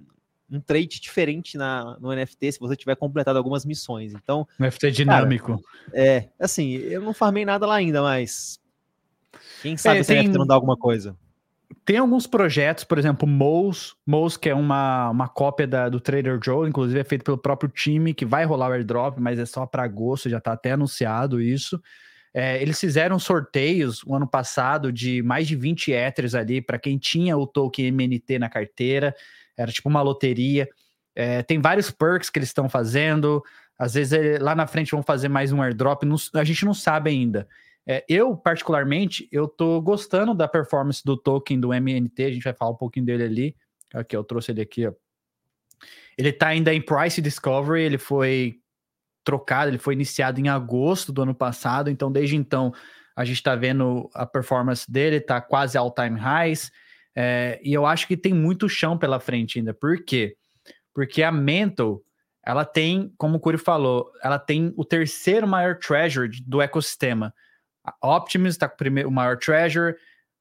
um trait diferente na, no NFT se você tiver completado algumas missões. Então.
NFT dinâmico.
Cara, é, assim, eu não farmei nada lá ainda, mas. Quem sabe é, se tem... NFT não dá alguma coisa
tem alguns projetos, por exemplo, Mouse, Mouse que é uma, uma cópia da, do Trader Joe, inclusive é feito pelo próprio time, que vai rolar o airdrop, mas é só para agosto, já está até anunciado isso. É, eles fizeram sorteios o ano passado de mais de 20 Ethers ali para quem tinha o token MNT na carteira, era tipo uma loteria. É, tem vários perks que eles estão fazendo, às vezes é, lá na frente vão fazer mais um airdrop, não, a gente não sabe ainda. É, eu, particularmente, eu tô gostando da performance do token do MNT, a gente vai falar um pouquinho dele ali. Aqui, eu trouxe ele aqui, ó. Ele tá ainda em Price Discovery, ele foi trocado, ele foi iniciado em agosto do ano passado, então desde então a gente está vendo a performance dele, tá quase all-time highs, é, e eu acho que tem muito chão pela frente ainda. Por quê? Porque a Mental, ela tem, como o Curi falou, ela tem o terceiro maior treasure do ecossistema. A Optimus está com o, primeiro, o maior treasure,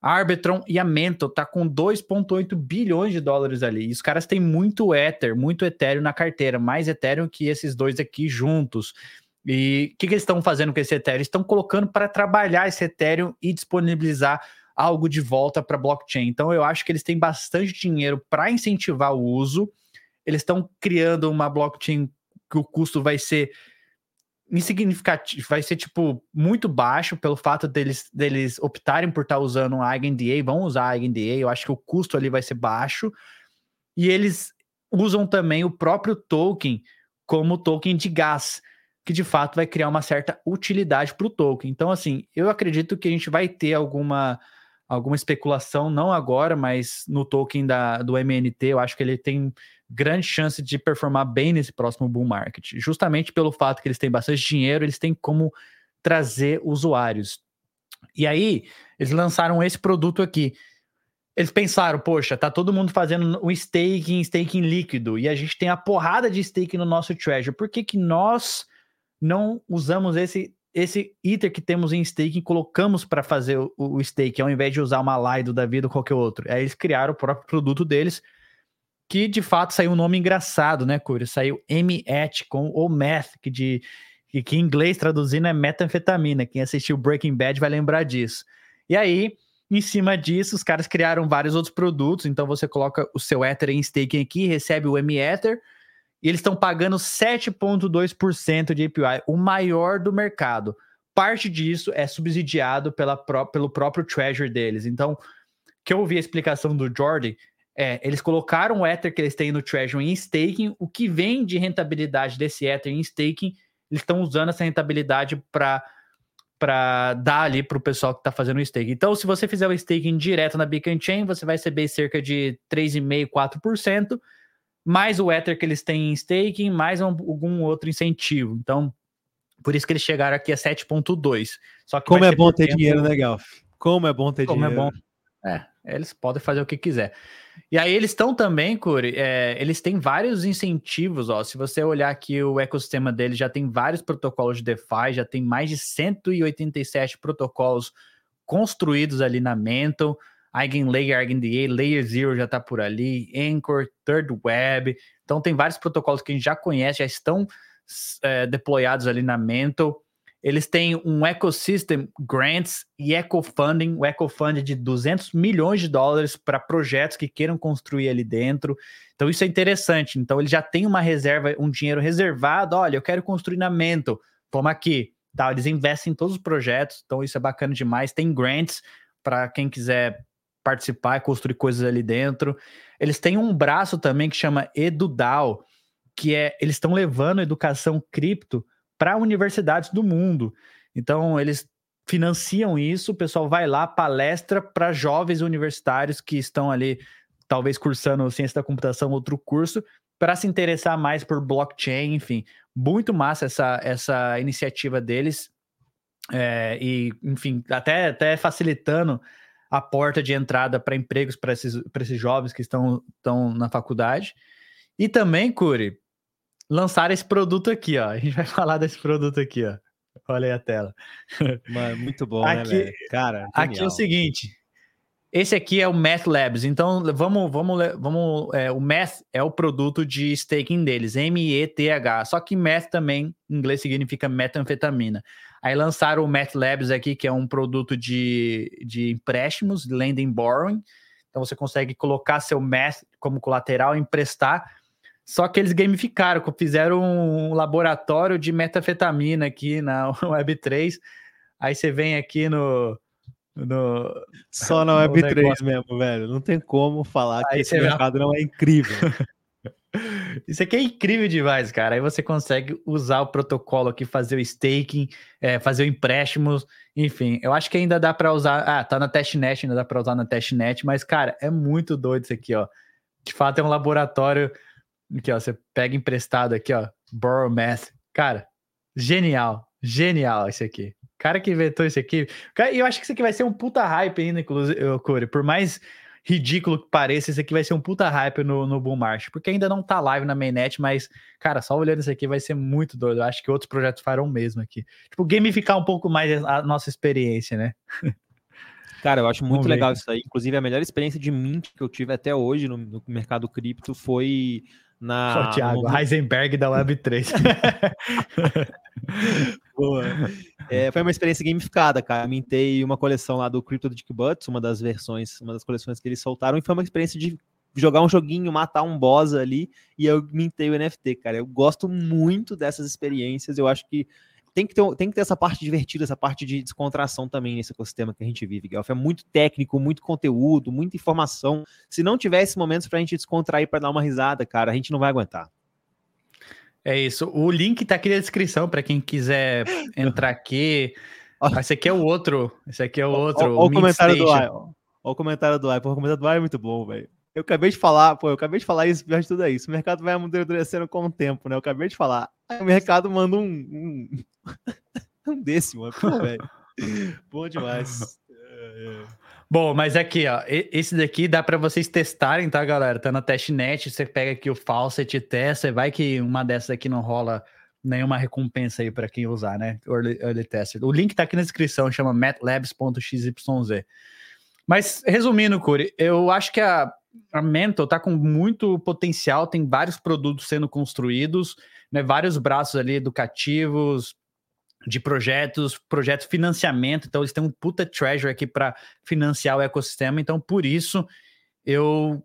a Arbitron e a Mental tá com 2,8 bilhões de dólares ali. E os caras têm muito Ether, muito Ethereum na carteira, mais Ethereum que esses dois aqui juntos. E o que, que, eles estão fazendo com esse Ethereum? Estão colocando para trabalhar esse Ethereum e disponibilizar algo de volta para blockchain. Então eu acho que eles têm bastante dinheiro para incentivar o uso. Eles estão criando uma blockchain que o custo vai ser insignificativo, vai ser tipo muito baixo pelo fato deles, deles optarem por estar tá usando um EigenDA, vão usar EigenDA, eu acho que o custo ali vai ser baixo. E eles usam também o próprio token como token de gás, que de fato vai criar uma certa utilidade para o token. Então, assim, eu acredito que a gente vai ter alguma alguma especulação, não agora, mas no token da, do MNT, eu acho que ele tem grande chance de performar bem nesse próximo bull market, justamente pelo fato que eles têm bastante dinheiro, eles têm como trazer usuários. E aí, eles lançaram esse produto aqui. Eles pensaram, poxa, tá todo mundo fazendo o staking, staking líquido, e a gente tem a porrada de staking no nosso treasure. Por que, que nós não usamos esse esse Ether que temos em staking colocamos para fazer o, o stake, ao invés de usar uma Lido da vida ou qualquer outro? Aí eles criaram o próprio produto deles, que de fato saiu um nome engraçado, né, Curi? Saiu M-ET com o Meth, que, de, que, em inglês traduzindo é metanfetamina. Quem assistiu Breaking Bad vai lembrar disso. E aí, em cima disso, os caras criaram vários outros produtos. Então você coloca o seu Ether em staking aqui, recebe o M-Ether, e eles estão pagando 7,2% de API, o maior do mercado. Parte disso é subsidiado pela, pelo próprio Treasure deles. Então, que eu ouvi a explicação do Jordi, é, eles colocaram o Ether que eles têm no Treasury em staking, o que vem de rentabilidade desse Ether em staking, eles estão usando essa rentabilidade para para dar ali para o pessoal que está fazendo o staking. Então, se você fizer o staking direto na Beacon Chain, você vai receber cerca de 3,5%, 4%, mais o Ether que eles têm em staking, mais um, algum outro incentivo. Então, por isso que eles chegaram aqui a 7,2%.
Só que Como é bom ter tempo... dinheiro, né, Galf? Como é bom ter Como dinheiro.
Como é bom. É, eles podem fazer o que quiser. E aí eles estão também, Curi, é, eles têm vários incentivos, ó. Se você olhar aqui o ecossistema deles, já tem vários protocolos de DeFi, já tem mais de 187 protocolos construídos ali na Mental. EigenLayer, EigenDA, Layer Zero já está por ali, Anchor, Third Web. Então tem vários protocolos que a gente já conhece, já estão é, deployados ali na Mental. Eles têm um ecosystem grants e ecofunding, o ecofund de 200 milhões de dólares para projetos que queiram construir ali dentro. Então isso é interessante. Então ele já tem uma reserva, um dinheiro reservado. Olha, eu quero construir na Mento. Toma aqui. Tá, eles investem em todos os projetos, então isso é bacana demais. Tem grants para quem quiser participar e construir coisas ali dentro. Eles têm um braço também que chama EduDAO, que é eles estão levando educação cripto para universidades do mundo. Então, eles financiam isso, o pessoal vai lá, palestra para jovens universitários que estão ali, talvez cursando ciência da computação, outro curso, para se interessar mais por blockchain, enfim. Muito massa essa, essa iniciativa deles. É, e, enfim, até, até facilitando a porta de entrada para empregos para esses, esses jovens que estão, estão na faculdade. E também, Curi, lançaram esse produto aqui, ó. A gente vai falar desse produto aqui, ó. Olha aí a tela.
Mano, muito bom, né,
aqui,
né, Cara, genial.
aqui é o seguinte. Esse aqui é o Math Labs. Então, vamos, vamos, vamos. É, o Math é o produto de staking deles, M-E-T-H. Só que Math também, em inglês, significa metanfetamina. Aí lançaram o Math Labs aqui, que é um produto de, de empréstimos, lending borrowing. Então, você consegue colocar seu Math como colateral, emprestar só que eles gamificaram, fizeram um laboratório de metafetamina aqui na Web3. Aí você vem aqui no. no
Só na Web3 mesmo, velho. Não tem como falar Aí que esse mercado não é incrível.
Isso aqui é incrível demais, cara. Aí você consegue usar o protocolo aqui, fazer o staking, é, fazer o empréstimo, enfim. Eu acho que ainda dá para usar. Ah, tá na testnet, ainda dá para usar na testnet, mas, cara, é muito doido isso aqui, ó. De fato, é um laboratório Aqui, ó, você pega emprestado aqui, ó, Borrow Math. Cara, genial, genial esse aqui. Cara que inventou isso aqui. E eu acho que isso aqui vai ser um puta hype ainda, inclusive, Corey. Por mais ridículo que pareça, isso aqui vai ser um puta hype no, no Bull March, porque ainda não tá live na mainnet, mas, cara, só olhando isso aqui vai ser muito doido. Eu acho que outros projetos farão o mesmo aqui. Tipo, gamificar um pouco mais a nossa experiência, né?
Cara, eu acho muito legal isso aí. Inclusive, a melhor experiência de mint que eu tive até hoje no, no mercado cripto foi na.
Oh, Thiago, no... Heisenberg da Web3.
Boa. É, foi uma experiência gamificada, cara. Eu mintei uma coleção lá do Crypto Dick Butts, uma das versões, uma das coleções que eles soltaram, e foi uma experiência de jogar um joguinho, matar um boss ali, e eu mintei o NFT, cara. Eu gosto muito dessas experiências, eu acho que tem que, ter, tem que ter essa parte divertida, essa parte de descontração também nesse ecossistema que a gente vive, Guelph. É muito técnico, muito conteúdo, muita informação. Se não tivesse momentos para a gente descontrair, para dar uma risada, cara, a gente não vai aguentar.
É isso. O link tá aqui na descrição para quem quiser entrar aqui. Esse aqui é o outro. Esse aqui é o outro.
Olha o, comentário do Ai. Olha o comentário do Ai. o comentário do Ai é muito bom, velho. Eu acabei de falar, pô, eu acabei de falar isso, de tudo é isso. O mercado vai amadurecendo com o tempo, né? Eu acabei de falar. O mercado manda um, um, um desse, mano. Pô, velho. Bom demais.
Bom, mas aqui, ó, esse daqui dá para vocês testarem, tá, galera? Tá na testnet, você pega aqui o Faucet e testa, vai que uma dessas aqui não rola nenhuma recompensa aí para quem usar, né? Early, early Tester. O link tá aqui na descrição, chama matlabs.xyz. Mas, resumindo, Curi, eu acho que a, a Mental tá com muito potencial, tem vários produtos sendo construídos, né, vários braços ali educativos, de projetos, projetos financiamento, então eles têm um puta treasure aqui para financiar o ecossistema, então por isso eu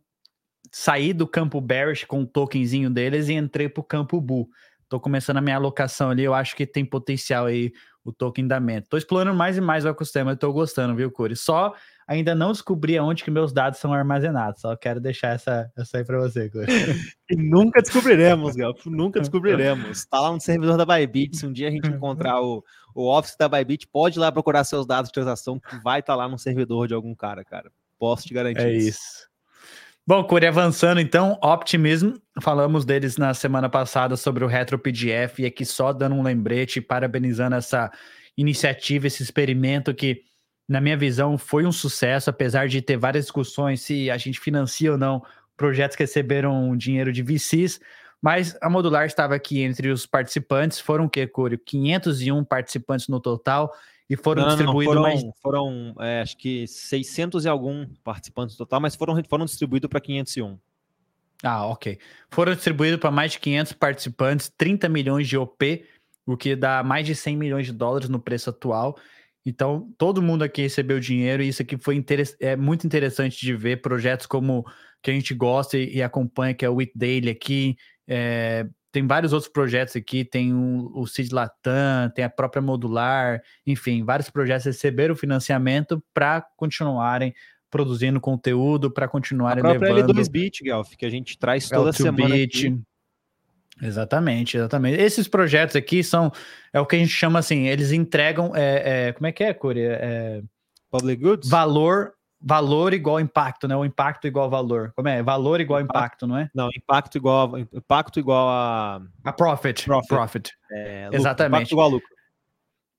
saí do campo bearish com o tokenzinho deles e entrei pro campo bull. Tô começando a minha alocação ali, eu acho que tem potencial aí o token da Mento. Tô explorando mais e mais o ecossistema, eu tô gostando, viu, Curi? Só ainda não descobri aonde que meus dados são armazenados. Só quero deixar essa, essa aí para você, Curi.
nunca descobriremos, Gal. Nunca descobriremos. Tá lá no servidor da Bybit. Se um dia a gente encontrar o, o Office da Bybit, pode ir lá procurar seus dados de transação, que vai estar tá lá no servidor de algum cara, cara. Posso te garantir.
É isso. isso. Bom, Curi, avançando então, Optimism, falamos deles na semana passada sobre o Retro PDF e aqui só dando um lembrete, parabenizando essa iniciativa, esse experimento que, na minha visão, foi um sucesso, apesar de ter várias discussões se a gente financia ou não projetos que receberam dinheiro de VCs, mas a Modular estava aqui entre os participantes, foram o que, Curi? 501 participantes no total, e foram não, distribuídos
não, foram,
mais.
Foram, é, acho que 600 e algum participantes total, mas foram, foram distribuídos para 501.
Ah, ok. Foram distribuídos para mais de 500 participantes, 30 milhões de OP. o que dá mais de 100 milhões de dólares no preço atual. Então, todo mundo aqui recebeu dinheiro e isso aqui foi é muito interessante de ver projetos como que a gente gosta e, e acompanha, que é o With Daily aqui. É, tem vários outros projetos aqui, tem o, o Cid Latam, tem a própria Modular, enfim, vários projetos receberam financiamento para continuarem produzindo conteúdo, para continuarem a própria levando...
L2Bit, Gelf, que a gente traz toda semana aqui.
Exatamente, exatamente. Esses projetos aqui são, é o que a gente chama assim, eles entregam, é, é como é que é, Corey? É,
Public Goods?
Valor, valor igual impacto, né? O impacto igual valor. Como é? Valor igual impacto, impacto não é?
Não, impacto igual, impacto igual a...
A profit.
Profit.
profit.
É, lucro, exatamente. Impacto igual a lucro.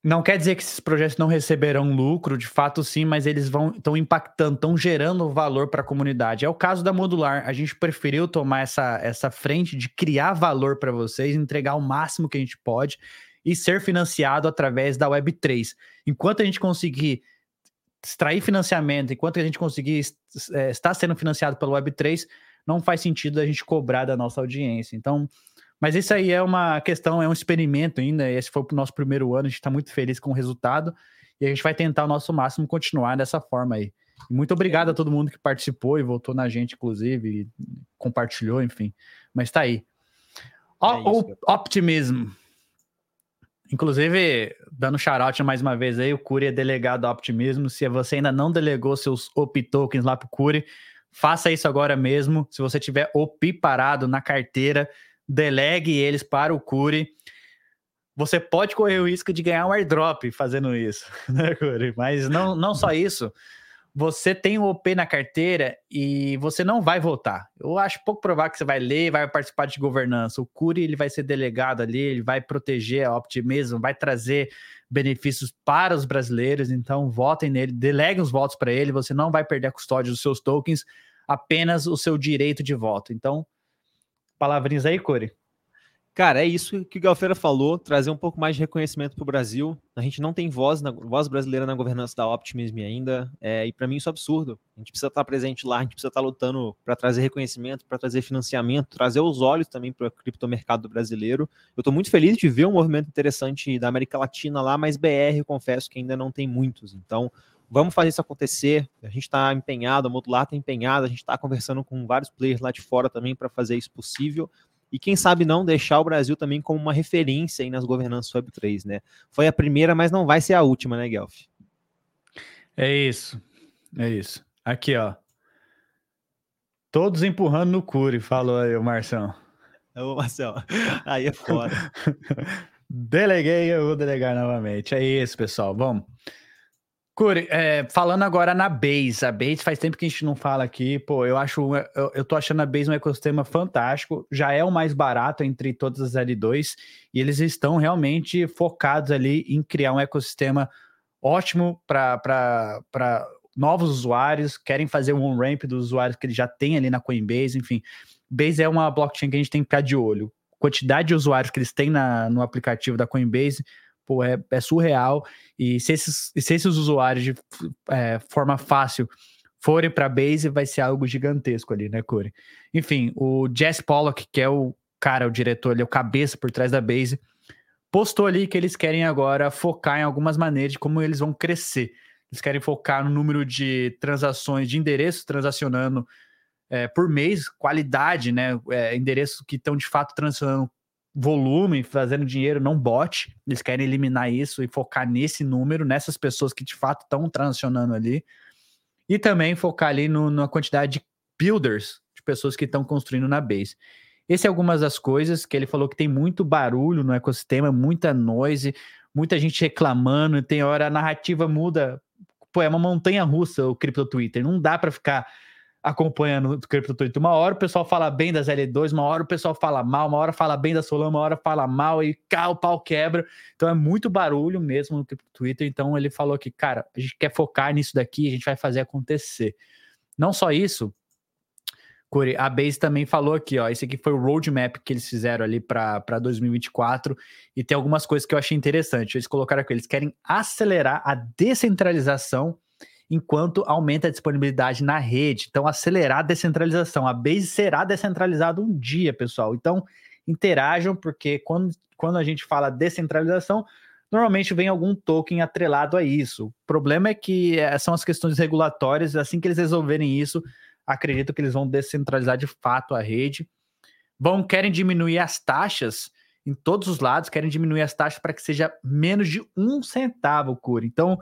Não quer dizer que esses projetos não receberão lucro, de fato sim, mas eles vão estão impactando, estão gerando valor para a comunidade. É o caso da Modular. A gente preferiu tomar essa, essa frente de criar valor para vocês, entregar o máximo que a gente pode e ser financiado através da Web3. Enquanto a gente conseguir extrair financiamento, enquanto a gente conseguir é, estar sendo financiado pelo Web3, não faz sentido a gente cobrar da nossa audiência. Então, mas isso aí é uma questão, é um experimento ainda. Esse foi o nosso primeiro ano, a gente está muito feliz com o resultado e a gente vai tentar o nosso máximo continuar dessa forma aí. Muito obrigado a todo mundo que participou e votou na gente, inclusive, compartilhou, enfim. Mas tá aí. O, é Optimism. Inclusive, dando shout mais uma vez aí, o Curi é delegado do Optimismo. Se você ainda não delegou seus OP tokens lá pro Curi, faça isso agora mesmo. Se você tiver OP parado na carteira, delegue eles para o Curi. Você pode correr o risco de ganhar um airdrop fazendo isso, né, Curi? Mas não, não só isso. Você tem o OP na carteira e você não vai votar. Eu acho pouco provável que você vai ler, vai participar de governança. O Curi ele vai ser delegado ali, ele vai proteger a Optimism, vai trazer benefícios para os brasileiros. Então, votem nele, deleguem os votos para ele. Você não vai perder a custódia dos seus tokens, apenas o seu direito de voto. Então, palavrinhas aí, Core?
Cara, é isso que o Galfeira falou, trazer um pouco mais de reconhecimento para o Brasil. A gente não tem voz, na, voz brasileira na governança da Optimism ainda, é, e para mim isso é absurdo. A gente precisa estar presente lá, a gente precisa estar lutando para trazer reconhecimento, para trazer financiamento, trazer os olhos também para o criptomercado brasileiro. Eu estou muito feliz de ver um movimento interessante da América Latina lá, mas BR, confesso que ainda não tem muitos. Então, vamos fazer isso acontecer. A gente está empenhado, a Modular está empenhada, a gente está conversando com vários players lá de fora também para fazer isso possível. E quem sabe não deixar o Brasil também como uma referência aí nas governanças Web3, né? Foi a primeira, mas não vai ser a última, né, Guelph?
É isso. É isso. Aqui, ó. Todos empurrando no Cure, falou aí o Marção.
Ô, Marcelo, aí é foda.
Deleguei, eu vou delegar novamente. É isso, pessoal. Vamos. Curi, é, falando agora na Base, a Base faz tempo que a gente não fala aqui, pô, eu acho, eu, eu tô achando a Base um ecossistema fantástico, já é o mais barato entre todas as L2, e eles estão realmente focados ali em criar um ecossistema ótimo para novos usuários, querem fazer um on-ramp dos usuários que eles já têm ali na Coinbase, enfim. Base é uma blockchain que a gente tem que ficar de olho. Quantidade de usuários que eles têm na, no aplicativo da Coinbase pô, é, é surreal. E se esses, se esses usuários de é, forma fácil forem para base, vai ser algo gigantesco ali, né, Corey? Enfim, o Jess Pollock, que é o cara, o diretor ali, o cabeça por trás da base, postou ali que eles querem agora focar em algumas maneiras de como eles vão crescer. Eles querem focar no número de transações, de endereços transacionando é, por mês, qualidade, né? É, endereços que estão de fato transacionando volume, fazendo dinheiro, não bot. Eles querem eliminar isso e focar nesse número, nessas pessoas que de fato estão transacionando ali. E também focar ali no, na quantidade de builders, de pessoas que estão construindo na base. Essas são algumas das coisas que ele falou que tem muito barulho no ecossistema, muita noise, muita gente reclamando, tem hora a narrativa muda. Pô, é uma montanha russa o cripto Twitter. Não dá para ficar acompanhando o Crypto Twitter. Uma hora o pessoal fala bem das L2, uma hora o pessoal fala mal, uma hora fala bem da Solana, uma hora fala mal e cá o pau quebra. Então é muito barulho mesmo no Crypto Twitter. Então ele falou que, cara, a gente quer focar nisso daqui, a gente vai fazer acontecer. Não só isso, Corey, a Base também falou aqui, ó, esse aqui foi o roadmap que eles fizeram ali para 2024 e tem algumas coisas que eu achei interessante. Eles colocaram aqui, eles querem acelerar a descentralização enquanto aumenta a disponibilidade na rede. Então, acelerar a descentralização. A Base será descentralizada um dia, pessoal. Então, interajam, porque quando, quando a gente fala descentralização, normalmente vem algum token atrelado a isso. O problema é que é, são as questões regulatórias, assim que eles resolverem isso, acredito que eles vão descentralizar de fato a rede. Vão querem diminuir as taxas em todos os lados, querem diminuir as taxas para que seja menos de um centavo, Cura. Então,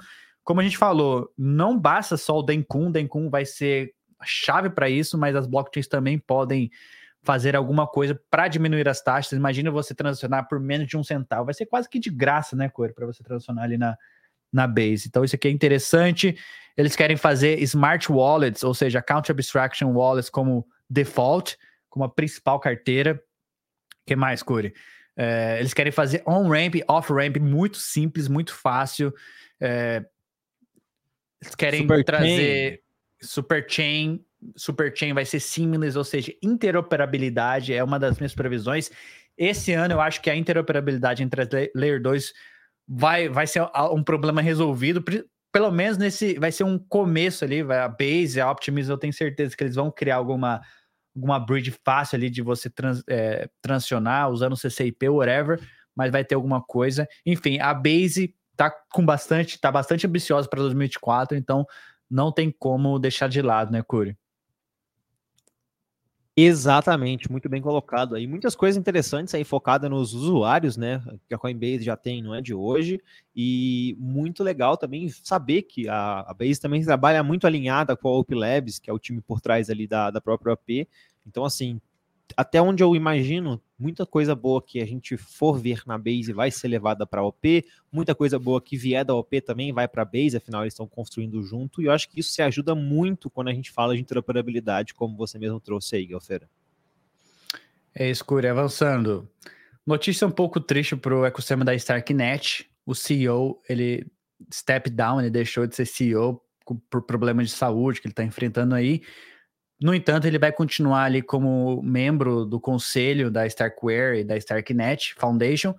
como a gente falou, não basta só o Denkun, Denkun vai ser a chave para isso, mas as blockchains também podem fazer alguma coisa para diminuir as taxas. Imagina você transacionar por menos de um centavo, vai ser quase que de graça, né, Cor, para você transacionar ali na, na Base. Então, isso aqui é interessante. Eles querem fazer smart wallets, ou seja, account abstraction wallets como default, como a principal carteira. Que mais, Curi? É, eles querem fazer on-ramp, off-ramp, muito simples, muito fácil. É, eles querem super trazer chain. super chain. Super chain vai ser seamless, ou seja, interoperabilidade é uma das minhas previsões. Esse ano eu acho que a interoperabilidade entre as Layer 2 vai, vai ser um problema resolvido. Pelo menos nesse vai ser um começo ali. A Base, a Optimism, eu tenho certeza que eles vão criar alguma alguma bridge fácil ali de você trans, é, transicionar usando CCIP, whatever, mas vai ter alguma coisa. Enfim, a Base tá com bastante, tá bastante ambiciosa para 2024, então não tem como deixar de lado, né, Curi?
Exatamente, muito bem colocado aí. Muitas coisas interessantes aí focada nos usuários, né? Que a Coinbase já tem, não é de hoje. E muito legal também saber que a, a Base também trabalha muito alinhada com a Op Labs, que é o time por trás ali da, da própria OP. Então, assim, até onde eu imagino, muita coisa boa que a gente for ver na base vai ser levada para a OP, muita coisa boa que vier da OP também vai para a base, afinal eles estão construindo junto, e eu acho que isso se ajuda muito quando a gente fala de interoperabilidade, como você mesmo trouxe aí, Galfeira.
É isso, Curi, avançando. Notícia um pouco triste para o ecossistema da Starknet. O CEO, ele step down, ele deixou de ser CEO por problemas de saúde que ele está enfrentando aí. No entanto, ele vai continuar ali como membro do conselho da Starkware e da Starknet Foundation.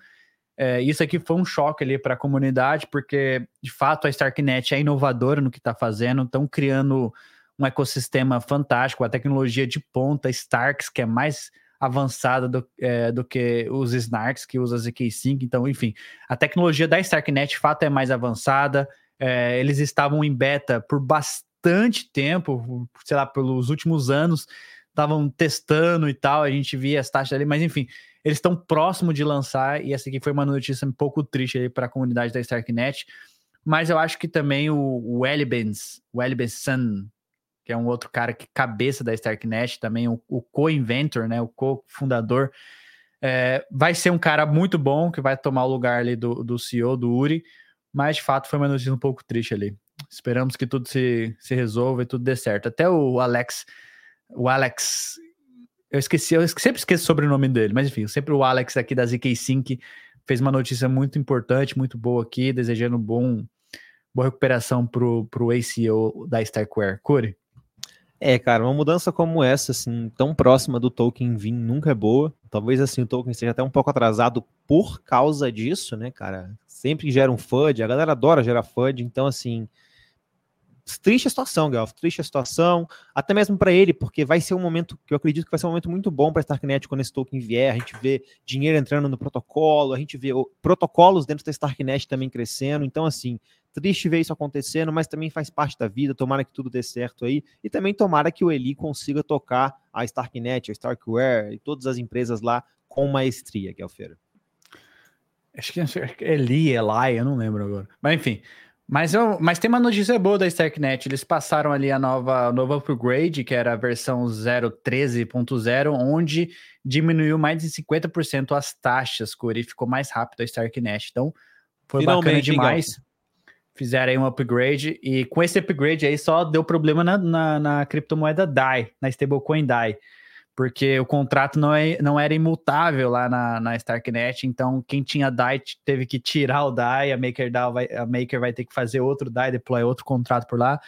É, isso aqui foi um choque ali para a comunidade, porque de fato a Starknet é inovadora no que está fazendo, estão criando um ecossistema fantástico, a tecnologia de ponta Starks, que é mais avançada do, é, do que os Snarks, que usa ZK5. Então, enfim, a tecnologia da Starknet de fato é mais avançada. É, eles estavam em beta por bastante bastante tempo, sei lá, pelos últimos anos, estavam testando e tal, a gente via as taxas ali, mas enfim, eles estão próximo de lançar, e essa aqui foi uma notícia um pouco triste para a comunidade da Starknet, mas eu acho que também o, Elibens, o Elibens Sun, que é um outro cara que cabeça da Starknet, também o, o co-inventor, né, o co-fundador, é, vai ser um cara muito bom, que vai tomar o lugar ali do, do CEO, do Uri, mas de fato foi uma notícia um pouco triste ali. Esperamos que tudo se, se resolva e tudo dê certo. Até o Alex, o Alex, eu esqueci, eu sempre esqueço sobre o nome dele, mas enfim, sempre o Alex aqui da ZK Sync fez uma notícia muito importante, muito boa aqui, desejando bom, boa recuperação pro, pro ACO da Starkware. Curi?
É, cara, uma mudança como essa, assim, tão próxima do token vir nunca é boa. Talvez, assim, o token esteja até um pouco atrasado por causa disso, né, cara? Sempre gera um FUD, a galera adora gerar FUD, então, assim, triste a situação, Galf, triste a situação, até mesmo para ele, porque vai ser um momento que eu acredito que vai ser um momento muito bom para a Starknet quando esse token vier. A gente vê dinheiro entrando no protocolo, a gente vê protocolos dentro da Starknet também crescendo. Então, assim, triste ver isso acontecendo, mas também faz parte da vida. Tomara que tudo dê certo aí e também tomara que o Eli consiga tocar a Starknet, a Starkware e todas as empresas lá com maestria, Galfeira.
Acho que é Eli, Eli, eu não lembro agora. Mas enfim, mas, eu, mas tem uma notícia boa da Starknet. Eles passaram ali a nova, nova upgrade, que era a versão 0.13.0, onde diminuiu mais de 50% as taxas, ficou mais rápido a Starknet. Então, foi Finalmente, bacana demais. Fizeram aí um upgrade, e com esse upgrade aí só deu problema na, na, na criptomoeda DAI, na stablecoin DAI porque o contrato não, é, não era imutável lá na, na Starknet, então quem tinha DAI teve que tirar o DAI, a Maker, DAI vai, a Maker vai ter que fazer outro DAI, deploy outro contrato por lá,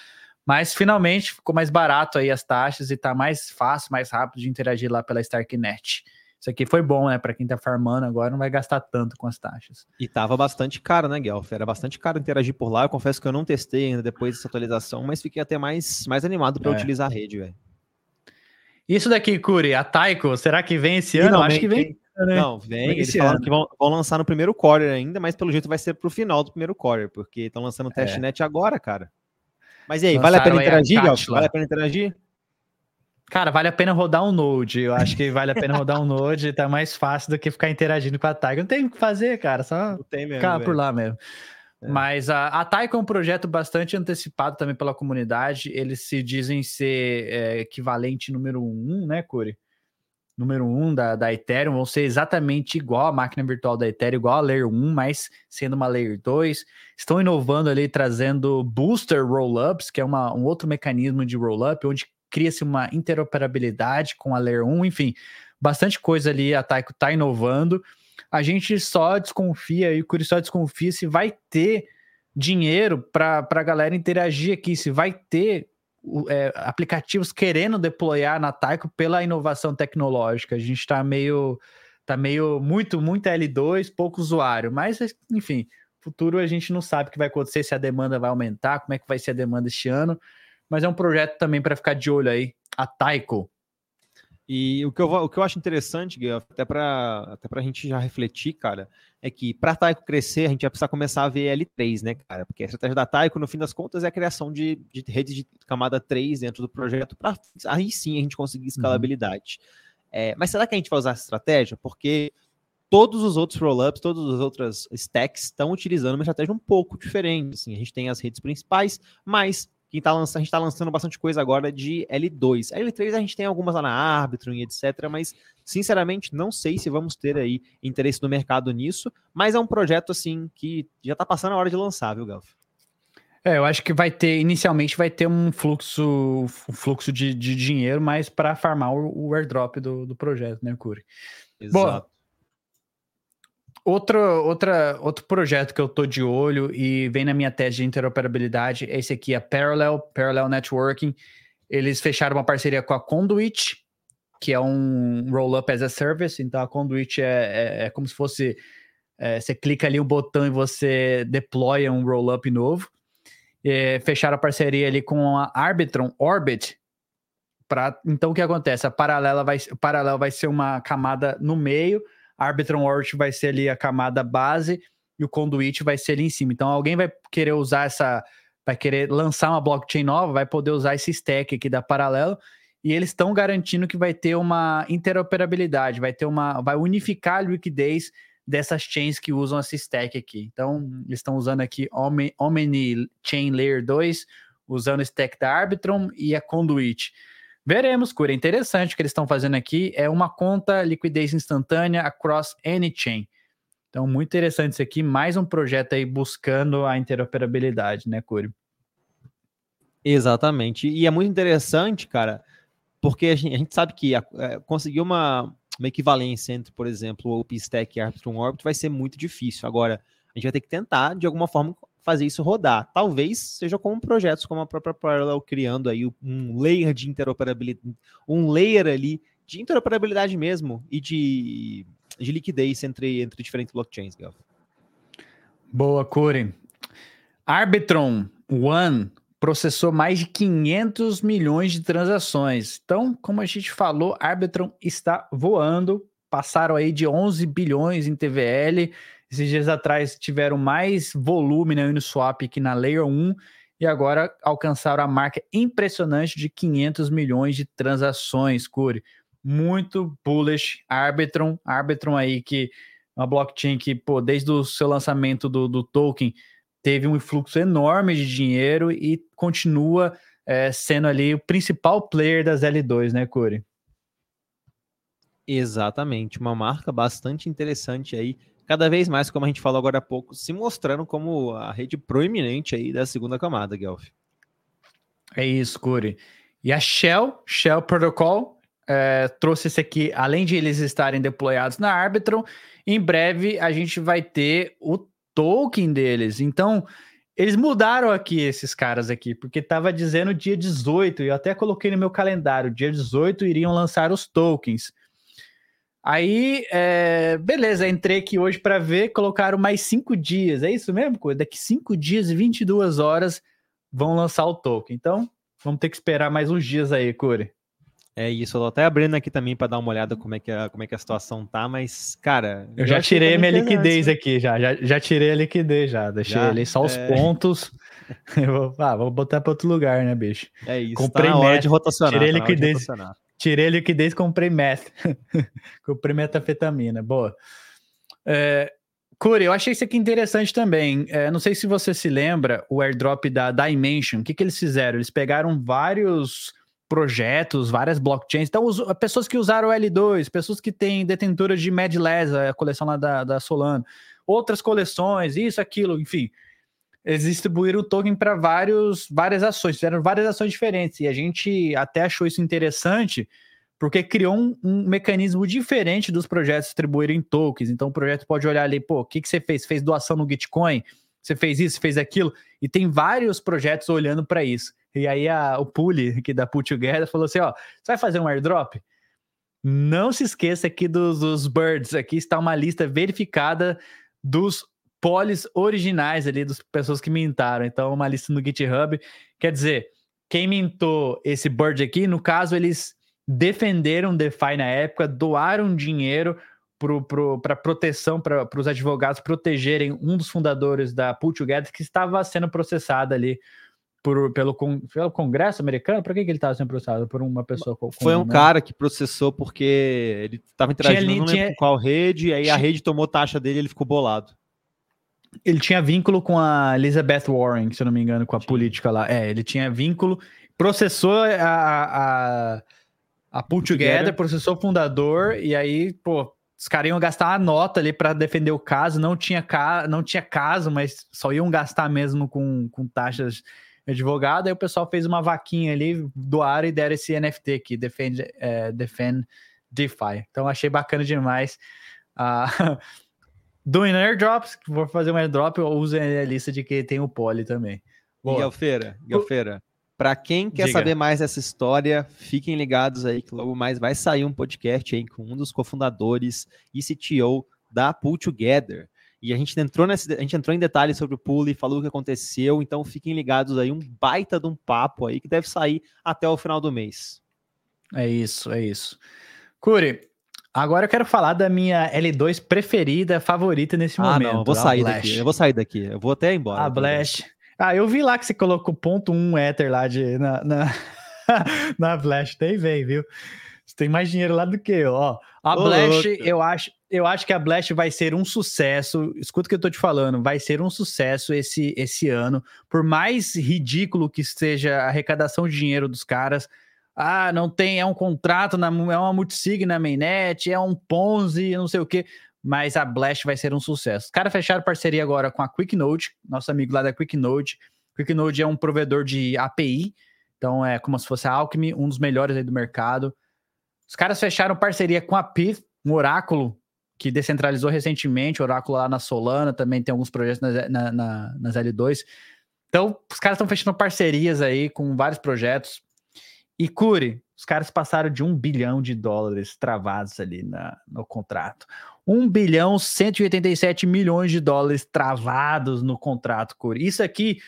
mas finalmente ficou mais barato aí as taxas e tá mais fácil, mais rápido de interagir lá pela Starknet. Isso aqui foi bom, né? Para quem tá farmando agora, não vai gastar tanto com as taxas.
E tava bastante caro, né, Guelph? Era bastante caro interagir por lá. Eu confesso que eu não testei ainda depois dessa atualização, mas fiquei até mais, mais animado para é. utilizar a rede, velho.
Isso daqui, Curi, a Taiko, será que vem esse ano? Acho que vem.
né? Não, vem. Eles falaram que vão, vão, lançar no primeiro quarter ainda, mas pelo jeito vai ser pro final do primeiro quarter, porque estão lançando o testnet é. agora, cara. Mas e aí, Lançaram vale a pena interagir, Gal? Vale a pena interagir?
Cara, vale a pena rodar um Node. Eu acho que vale a pena rodar um Node, tá mais fácil do que ficar interagindo com a Tiger. Não tem o que fazer, cara, só mesmo, ficar por lá mesmo. É. Mas a, a Taiko é um projeto bastante antecipado também pela comunidade. Eles se dizem ser é, equivalente número um, né, Curi? Número um da, da Ethereum, vão ser exatamente igual a máquina virtual da Ethereum, igual a Layer 1, mas sendo uma Layer 2. Estão inovando ali, trazendo Booster Rollups, que é uma, um outro mecanismo de rollup, onde cria-se uma interoperabilidade com a Layer 1, enfim, bastante coisa ali a Taiko está inovando a gente só desconfia, e o Curi só desconfia se vai ter dinheiro para a galera interagir aqui, se vai ter é, aplicativos querendo deployar na Taiko pela inovação tecnológica. A gente está meio, tá meio muito, muito L2, pouco usuário, mas enfim, futuro a gente não sabe o que vai acontecer, se a demanda vai aumentar, como é que vai ser a demanda este ano, mas é um projeto também para ficar de olho aí, a Taiko.
E o que eu, o que eu acho interessante, até para até a gente já refletir, cara, é que para a Taiko crescer, a gente vai precisar começar a ver L3, né, cara? Porque a estratégia da Taiko, no fim das contas, é a criação de, de redes de camada 3 dentro do projeto, para aí sim a gente conseguir uhum. escalabilidade. Uhum. É, mas será que a gente vai usar essa estratégia? Porque todos os outros rollups, todas as outras stacks estão utilizando uma estratégia um pouco diferente. Assim, a gente tem as redes principais, mas quem tá lançando, a gente está lançando bastante coisa agora de L2. A L3 a gente tem algumas lá na Arbitrum e etc, mas sinceramente não sei se vamos ter aí interesse no mercado nisso, mas é um projeto assim que já está passando a hora de lançar, viu, Galf?
É, eu acho que vai ter, inicialmente vai ter um fluxo, um fluxo de, de dinheiro, mas para farmar o, o, airdrop do, do projeto, né, Curi? Exato. Bom, Outro, outra, outro projeto que eu tô de olho e vem na minha tese de interoperabilidade é esse aqui, a Parallel, Parallel Networking. Eles fecharam uma parceria com a Conduit, que é um roll-up as a service. Então a Conduit é, é, é como se fosse é, você clica ali um botão e você deploya um roll-up novo. É, fecharam a parceria ali com a Arbitron Orbit. Pra, então o que acontece? A Paralela vai, vai ser uma camada no meio Arbitrum Orbit vai ser ali a camada base e o Conduit vai ser ali em cima. Então alguém vai querer usar essa, vai querer lançar uma blockchain nova, vai poder usar esse stack aqui da Paralelo e eles estão garantindo que vai ter uma interoperabilidade, vai ter uma, vai unificar a liquidez dessas chains que usam esse stack aqui. Então eles estão usando aqui Omni Chain Layer 2, usando o stack da Arbitrum e a Conduit. Veremos, Cura. Interessante o que eles estão fazendo aqui. É uma conta liquidez instantânea across any chain. Então, muito interessante isso aqui. Mais um projeto aí buscando a interoperabilidade, né, Curi?
Exatamente. E é muito interessante, cara, porque a gente, a gente sabe que a, é, conseguir uma, uma equivalência entre, por exemplo, o OpenStack e Arbitrum Orbit vai ser muito difícil. Agora, a gente vai ter que tentar, de alguma forma, fazer isso rodar. Talvez seja como projetos como a própria Parallel criando aí um layer de interoperabilidade, um layer ali de interoperabilidade mesmo e de, de liquidez entre, entre diferentes blockchains, Gal.
Boa, Corey. Arbitron One processou mais de 500 milhões de transações. Então, como a gente falou, Arbitron está voando. Passaram aí de 11 bilhões em TVL esses dias atrás tiveram mais volume na Uniswap que na Layer 1 e agora alcançaram a marca impressionante de 500 milhões de transações, Curi. Muito bullish. Arbitrum, Arbitrum aí que uma blockchain que, pô, desde o seu lançamento do, do token teve um influxo enorme de dinheiro e continua é, sendo ali o principal player das L2, né, Curi?
Exatamente, uma marca bastante interessante aí cada vez mais, como a gente falou agora há pouco, se mostrando como a rede proeminente aí da segunda camada, Guelph.
É isso, Curi. E a Shell, Shell Protocol, é, trouxe esse aqui, além de eles estarem deployados na Arbitrum, em breve a gente vai ter o token deles. Então, eles mudaram aqui esses caras aqui, porque estava dizendo dia 18, e eu até coloquei no meu calendário, dia 18 iriam lançar os tokens. Aí, é, beleza, entrei aqui hoje para ver, colocaram mais cinco dias, é isso mesmo? Daqui cinco dias e 22 horas vão lançar o token. Então, vamos ter que esperar mais uns dias aí, Curi.
É isso, eu tô até abrindo aqui também para dar uma olhada como é, que a, como é que a situação tá, mas, cara.
Eu, eu já tirei minha liquidez né? aqui, já, já, já tirei a liquidez, já. Deixei já? ali só os é... pontos. vou, ah, vou botar para outro lugar, né, bicho?
É isso, comprei tá na hora de rotacionar.
Tirei tá liquidez. Tirei liquidez, comprei meth. comprei metafetamina. Boa. É, Curi, eu achei isso aqui interessante também. É, não sei se você se lembra, o airdrop da Dimension. O que, que eles fizeram? Eles pegaram vários projetos, várias blockchains. Então, os, pessoas que usaram o L2, pessoas que têm detentoras de MedLes, a coleção lá da, da Solano, outras coleções, isso, aquilo, enfim. Eles distribuíram o token para várias ações, fizeram várias ações diferentes. E a gente até achou isso interessante, porque criou um, um, mecanismo diferente dos projetos distribuírem tokens. Então o projeto pode olhar ali, pô, o que, que você fez? Fez doação no Gitcoin? Você fez isso, fez aquilo? E tem vários projetos olhando para isso. E aí a, o Puli, aqui da Put Together, falou assim: ó, você vai fazer um airdrop? Não se esqueça aqui dos, dos birds. Aqui está uma lista verificada dos polis originais ali, das pessoas que mintaram. Então, uma lista no GitHub. Quer dizer, quem mintou esse bird aqui, no caso, eles defenderam DeFi na época, doaram dinheiro para pro, proteção, para os advogados protegerem um dos fundadores da Pull Together que estava sendo processado ali por, pelo, pelo Congresso americano? Por que, que ele estava sendo processado? Por uma pessoa
com, Foi um cara que processou porque ele estava interagindo tinha, não tinha, com qual rede, e aí tinha, a rede tomou taxa dele e ele ficou bolado.
Ele tinha vínculo com a Elizabeth Warren, se eu não me engano, com a política lá. É, ele tinha vínculo, processou a, a a Pull Together, processou o fundador, e aí, pô, os caras iam gastar uma nota ali para defender o caso, não tinha, ca... não tinha caso, mas só iam gastar mesmo com, com taxas de advogado, aí o pessoal fez uma vaquinha ali, doaram e deram esse NFT aqui, Defend, é, Defend DeFi. Então achei bacana demais. Doing airdrops, vou fazer um airdrop, eu uso a lista de que tem o Poly também.
Boa. Galfeira, Galfeira. Para quem quer Diga. saber mais dessa história, fiquem ligados aí que logo mais vai sair um podcast aí com um dos cofundadores e CTO da Pull Together. E a gente entrou nesse, a gente entrou em detalhes sobre o pool e falou o que aconteceu, então fiquem ligados aí, um baita de um papo aí que deve sair até o final do mês.
É isso, é isso. Curi, agora eu quero falar da minha L2 preferida, favorita nesse ah, momento. Ah, não,
eu vou sair daqui. Eu vou sair daqui. Eu vou até embora.
A Blast. Ah, eu vi lá que você colocou ponto um Ether lá de, na, na, na Blast. Tem, vem, viu? Você tem mais dinheiro lá do que eu, ó. A Ô, Blast, eu acho, eu acho que a Blast vai ser um sucesso. Escuta o que eu tô te falando, vai ser um sucesso esse, esse ano. Por mais ridículo que esteja a arrecadação de dinheiro dos caras, ah, não tem, é um contrato, na, é uma multisig na mainnet, é um Ponzi, não sei o quê mas a Blast vai ser um sucesso. Os caras fecharam parceria agora com a QuickNote, nosso amigo lá da QuickNote. QuickNote é um provedor de API, então é como se fosse a Alchemy, um dos melhores aí do mercado. Os caras fecharam parceria com a Pith, um oráculo que descentralizou recentemente, oráculo lá na Solana, também tem alguns projetos na, na, na, nas L2. Então, os caras estão fechando parcerias aí com vários projetos. E Cure, os caras passaram de um bilhão de dólares travados ali na, no contrato. 1 bilhão 187 milhões de dólares travados no contrato, Corey. Isso aqui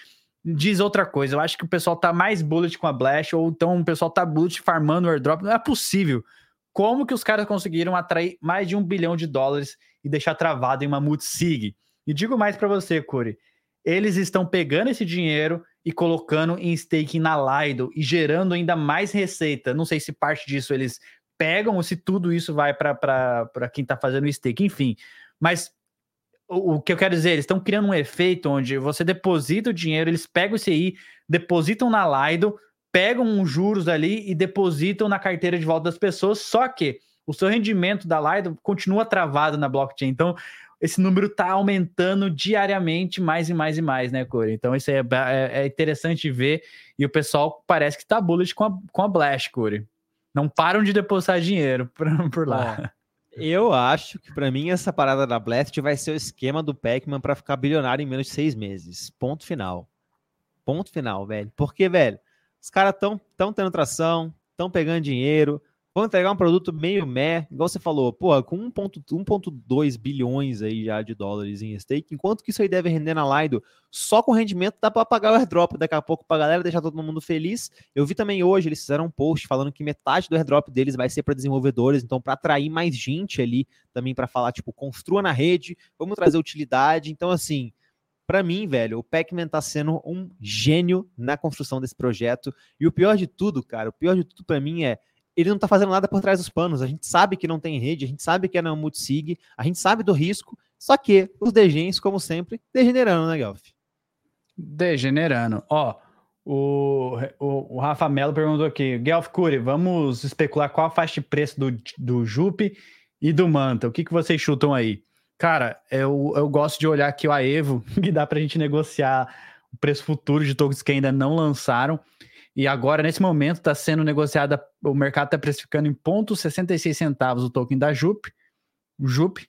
diz outra coisa. Eu acho que o pessoal tá mais bullet com a Blast, ou então o pessoal tá bullet farmando o airdrop. Não é possível. Como que os caras conseguiram atrair mais de um bilhão de dólares e deixar travado em uma multisig? E digo mais para você, Corey. Eles estão pegando esse dinheiro e colocando em staking na Lido e gerando ainda mais receita. Não sei se parte disso eles pegam ou se tudo isso vai para quem está fazendo o stake, enfim. Mas o, o, que eu quero dizer, eles estão criando um efeito onde você deposita o dinheiro, eles pegam esse aí, depositam na Lido, pegam os juros ali e depositam na carteira de volta das pessoas, só que o seu rendimento da Lido continua travado na blockchain. Então, esse número está aumentando diariamente mais e mais e mais, né, Corey? Então, isso é, é, é interessante ver e o pessoal parece que está bullish com a, com a Blast, Corey. Não param de depositar dinheiro por, por lá.
eu acho que para mim essa parada da Blast vai ser o esquema do Pac-Man para ficar bilionário em menos de seis meses. Ponto final. Ponto final, velho. Porque, velho, os caras estão tão tendo tração, estão pegando dinheiro, vão entregar um produto meio meh, igual você falou, pô, com 1.2 bilhões aí já de dólares em stake, enquanto que isso aí deve render na Lido, só com rendimento dá para pagar o airdrop daqui a pouco pra galera, deixar todo mundo feliz. Eu vi também hoje, eles fizeram um post falando que metade do airdrop deles vai ser para desenvolvedores, então para atrair mais gente ali, também para falar, tipo, construa na rede, vamos trazer utilidade, então assim, para mim, velho, o Pac-Man tá sendo um gênio na construção desse projeto. E o pior de tudo, cara, o pior de tudo para mim é ele não tá fazendo nada por trás dos panos. A gente sabe que não tem rede, a gente sabe que é não multisig, a gente sabe do risco, só que os degens, como sempre, degenerando, né, Gelf?
Degenerando. Ó, o, o, o, Rafa Melo perguntou aqui, Gelf Cury, vamos especular qual a faixa de preço do, do Jupe e do Manta. O que, que vocês chutam aí? Cara, eu, eu gosto de olhar aqui o Aevo, que dá pra gente negociar o preço futuro de tokens que ainda não lançaram. E agora, nesse momento, está sendo negociada, o mercado está precificando em 0,66 centavos o token da Jup, Jup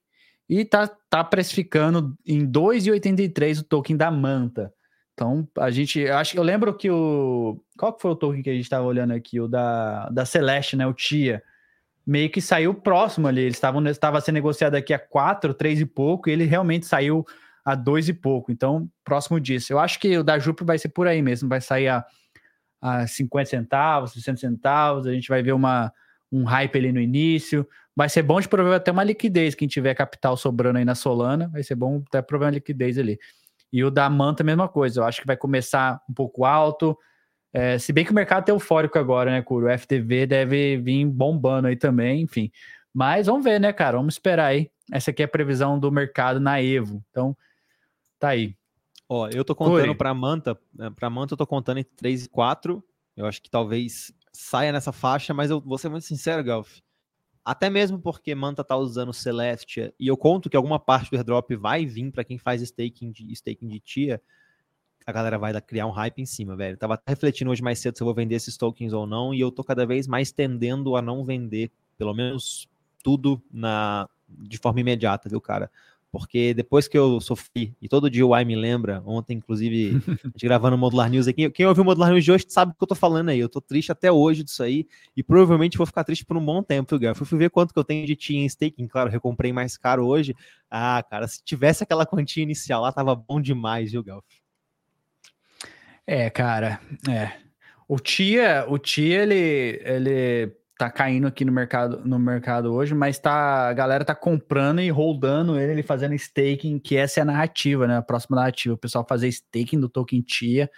e está tá precificando em 2,83 o token da Manta. Então, a gente, acho eu lembro que o qual que foi o token que a gente estava olhando aqui, o da, da Celeste, né, o Tia, meio que saiu próximo ali, ele estava estava sendo negociado aqui a 4, 3 e pouco, e ele realmente saiu a 2 e pouco. Então, próximo disso. Eu acho que o da Jup vai ser por aí mesmo, vai sair a a 50 centavos, 60 centavos, a gente vai ver uma, um hype ali no início. Vai ser bom de prover até uma liquidez, quem tiver capital sobrando aí na Solana, vai ser bom até prover uma liquidez ali. E o da Manta, mesma coisa, eu acho que vai começar um pouco alto, é, se bem que o mercado tá eufórico agora, né, Curo? O FTV deve vir bombando aí também, enfim. Mas vamos ver, né, cara? Vamos esperar aí. Essa aqui é a previsão do mercado na Evo. Então, tá aí.
Ó, eu tô contando para Manta, né, para Manta eu tô contando entre 3 e 4. Eu acho que talvez saia nessa faixa, mas eu vou ser muito sincero, Galf. Até mesmo porque Manta tá usando Celestia e eu conto que alguma parte do airdrop vai vir para quem faz staking de staking de tia, a galera vai criar um hype em cima, velho. Eu tava refletindo hoje mais cedo se eu vou vender esses tokens ou não, e eu tô cada vez mais tendendo a não vender, pelo menos tudo na de forma imediata, viu, cara? Porque depois que eu sofri, e todo dia o Ai me lembra, ontem, inclusive, a gente gravando o Modular News aqui, quem ouviu o Modular News de hoje sabe o que eu tô falando aí, eu tô triste até hoje disso aí, e provavelmente vou ficar triste por um bom tempo, viu, Fui ver quanto que eu tenho de TIA em staking, claro, recomprei mais caro hoje, ah, cara, se tivesse aquela quantia inicial lá, tava bom demais, viu, Gelf?
É, cara, é. O Tia, o Tia, ele, ele tá caindo aqui no mercado, no mercado hoje, mas tá, a galera tá comprando e holdando ele, ele fazendo staking, que essa é a narrativa, né? A próxima narrativa, o pessoal fazer staking do token TIA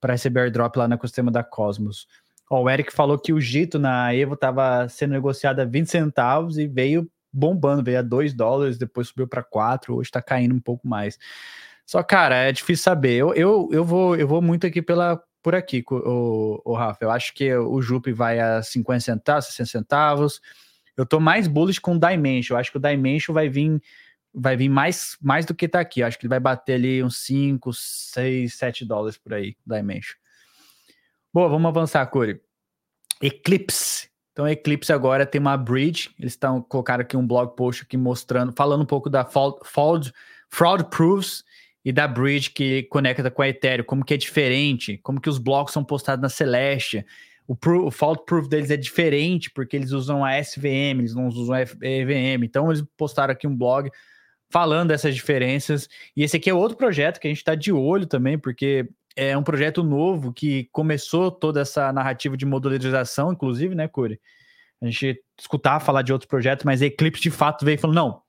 para receber airdrop lá no ecossistema da Cosmos. Ó, o Eric falou que o Gito na Evo tava sendo negociado a 20 centavos e veio bombando, veio a 2 dólares, depois subiu para 4, hoje tá caindo um pouco mais. Só, cara, é difícil saber. Eu, eu, eu, vou, eu vou muito aqui pela, por aqui, o, o Rafa. Eu acho que o Jupe vai a 50 centavos, 60 centavos. Eu tô mais bullish com o Dimension. Eu acho que o Dimension vai vir vai vir mais, mais do que tá aqui. Eu acho que ele vai bater ali uns 5, 6, 7 dólares por aí, Dimension. Boa, vamos avançar, Curi. Eclipse. Então, Eclipse agora tem uma bridge. Eles estão colocaram aqui um blog post aqui mostrando, falando um pouco da fraud, fraud, fraud proofs e da bridge que conecta com a Ethereum, como que é diferente, como que os blocos são postados na Celestia. O, o fault proof deles é diferente porque eles usam a SVM, eles não usam a EVM. Então eles postaram aqui um blog falando dessas diferenças. E esse aqui é outro projeto que a gente está de olho também, porque é um projeto novo que começou toda essa narrativa de modularização, inclusive, né, Curi? A gente escutava falar de outros projetos, mas Eclipse de fato veio falando: não,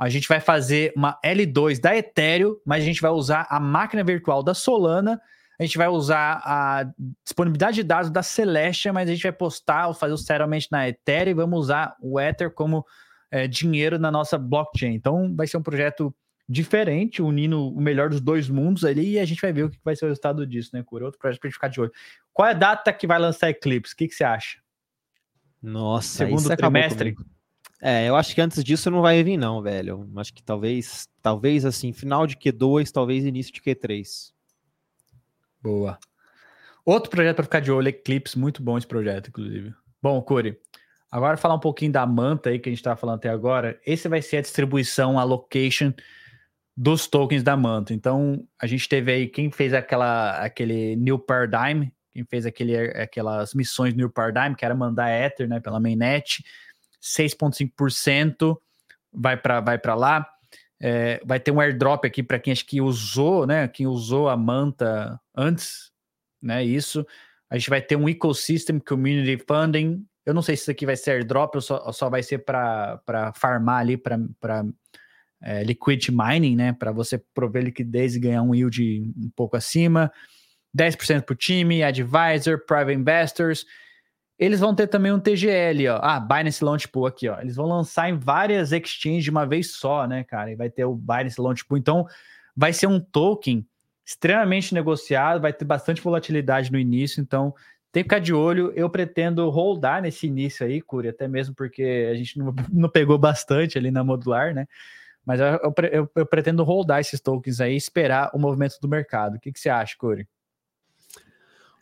a gente vai fazer uma L2 da Ethereum, mas a gente vai usar a máquina virtual da Solana, a gente vai usar a disponibilidade de dados da Celestia, mas a gente vai postar, fazer o settlement na Ethereum e vamos usar o Ether como é, dinheiro na nossa blockchain. Então vai ser um projeto diferente, unindo o melhor dos dois mundos ali, e a gente vai ver o que vai ser o resultado disso, né, Cura? Outro projeto para gente ficar de olho. Qual é a data que vai lançar Eclipse? O que, que você acha?
Nossa, segundo trimestre? É, eu acho que antes disso não vai vir, não, velho. Acho que talvez, talvez assim, final de Q2, talvez início de Q3.
Boa. Outro projeto para ficar de olho, Eclipse, muito bom esse projeto, inclusive. Bom, Curi, agora falar um pouquinho da Manta aí que a gente estava falando até agora. Esse vai ser a distribuição, a location dos tokens da Manta. Então, a gente teve aí quem fez aquela aquele New Paradigm quem fez aquele, aquelas missões New Paradigm, que era mandar Ether, né, pela mainnet, 6,5% vai para vai lá. É, vai ter um airdrop aqui para quem acho que usou, né? Quem usou a manta antes, né? Isso. A gente vai ter um ecosystem community funding. Eu não sei se isso aqui vai ser airdrop ou só, ou só vai ser para farmar ali, para é, liquid mining, né? Para você prover liquidez e ganhar um yield um pouco acima. 10% para o time, advisor, private investors. Eles vão ter também um TGL, ó. Ah, Binance Launch Pool aqui, ó. Eles vão lançar em várias exchanges de uma vez só, né, cara? E vai ter o Binance Launch Pool. Então, vai ser um token extremamente negociado, vai ter bastante volatilidade no início, então tem que ficar de olho. Eu pretendo holdar nesse início aí, Curi, até mesmo porque a gente não, não pegou bastante ali na modular, né? Mas eu, eu, eu pretendo holdar esses tokens aí esperar o movimento do mercado. O que, que você acha, Curi?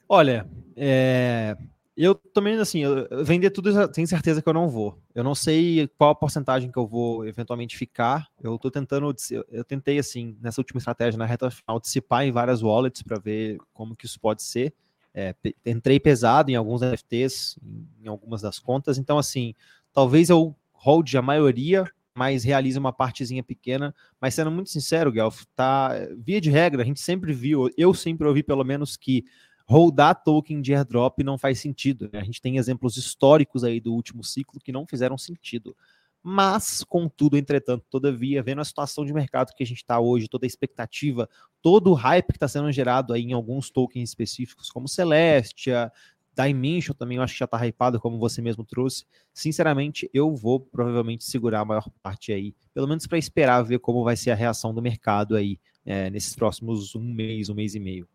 Olha, é, eu também, assim, eu, vender tudo, tenho certeza que eu não vou. Eu não sei qual a porcentagem que eu vou eventualmente ficar. Eu tô tentando, eu tentei, assim, nessa última estratégia, na reta final, antecipar em várias wallets para ver como que isso pode ser. É, entrei pesado em alguns NFTs, em algumas das contas. Então, assim, talvez eu hold a maioria, mas realize uma partezinha pequena. Mas sendo muito sincero, Guelph, tá via de regra, a gente sempre viu, eu sempre ouvi pelo menos que Holdar token de airdrop não faz sentido. Né? A gente tem exemplos históricos aí do último ciclo que não fizeram sentido. Mas, contudo, entretanto, todavia, vendo a situação de mercado que a gente está hoje, toda a expectativa, todo o hype que está sendo gerado aí em alguns tokens específicos, como Celestia, Dimension também, eu acho que já está hypado, como você mesmo trouxe. Sinceramente, eu vou provavelmente segurar a maior parte aí, pelo menos para esperar ver como vai ser a reação do mercado aí é, nesses próximos um mês, um mês e meio.